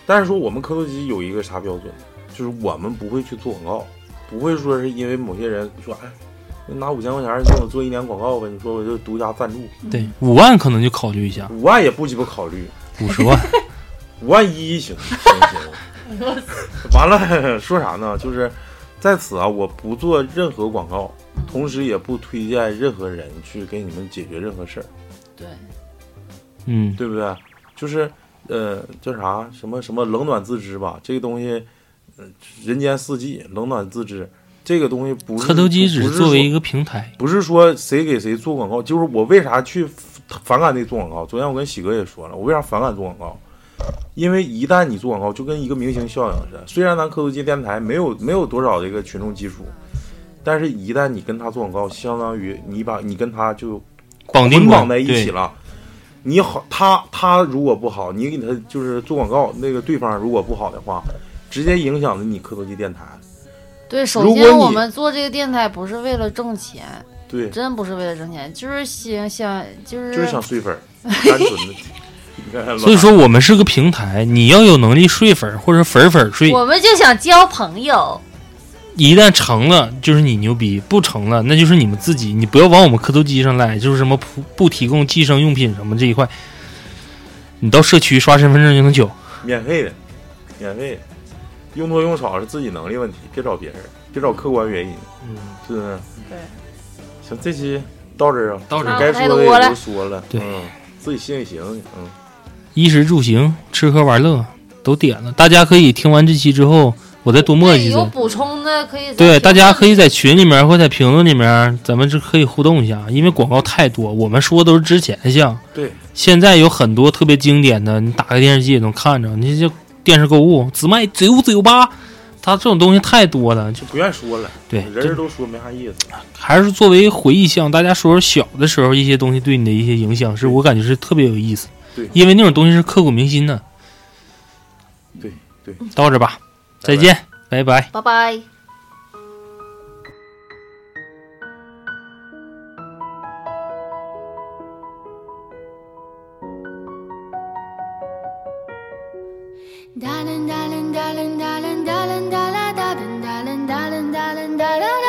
但是说我们磕头机有一个啥标准，就是我们不会去做广告，不会说是因为某些人说哎，拿五千块钱给我做一年广告吧，你说我就独家赞助，对，五万可能就考虑一下，五万也不鸡巴考虑，五十万。五万一行行行。完了，说啥呢？就是在此啊，我不做任何广告，同时也不推荐任何人去给你们解决任何事儿，对，嗯，对不对？就是呃，叫啥什么什么冷暖自知吧，这个东西，呃，人间四季冷暖自知。这个东西不是磕头机只不是作为一个平台，不是说谁给谁做广告，就是我为啥去反感那做广告。昨天我跟喜哥也说了，我为啥反感做广告，因为一旦你做广告，就跟一个明星效应似的。虽然咱磕头机电台没有没有多少这个群众基础，但是一旦你跟他做广告，相当于你把你跟他就绑定绑在一起了。你好，他他如果不好，你给他就是做广告，那个对方如果不好的话，直接影响了你磕头机电台。对，首先我们做这个电台不是为了挣钱，对，真不是为了挣钱，就是想想就是就是想睡粉儿，单纯的。所以说我们是个平台，你要有能力睡粉儿或者粉儿粉儿睡，我们就想交朋友。一旦成了就是你牛逼，不成了那就是你们自己，你不要往我们磕头机上赖，就是什么不不提供计生用品什么这一块，你到社区刷身份证就能交。免费的，免费的，用多用少是自己能力问题，别找别人，别找客观原因，嗯，是不是？对。行，这期到这儿啊，到这儿啊该说的也都说了，对。嗯，自己心里行，嗯，衣食住行、吃喝玩乐都点了，大家可以听完这期之后，我再多磨对，叽再。有补充的可以对，大家可以在群里面或在评论里面，咱们就可以互动一下，因为广告太多，我们说都是之前的项，对，现在有很多特别经典的，你打开电视机也能看着，你就电视购物只卖九九八，他这种东西太多了，就就不愿说了，对，人人都说没啥意思，还是作为回忆项，大家说说小的时候一些东西对你的一些影响，是我感觉是特别有意思，对。因为那种东西是刻骨铭心的。对对，到这吧，再见拜拜。拜，拜 Darling, darling, darling, darling, darling, darling, darling, darling, darling, darling, darling.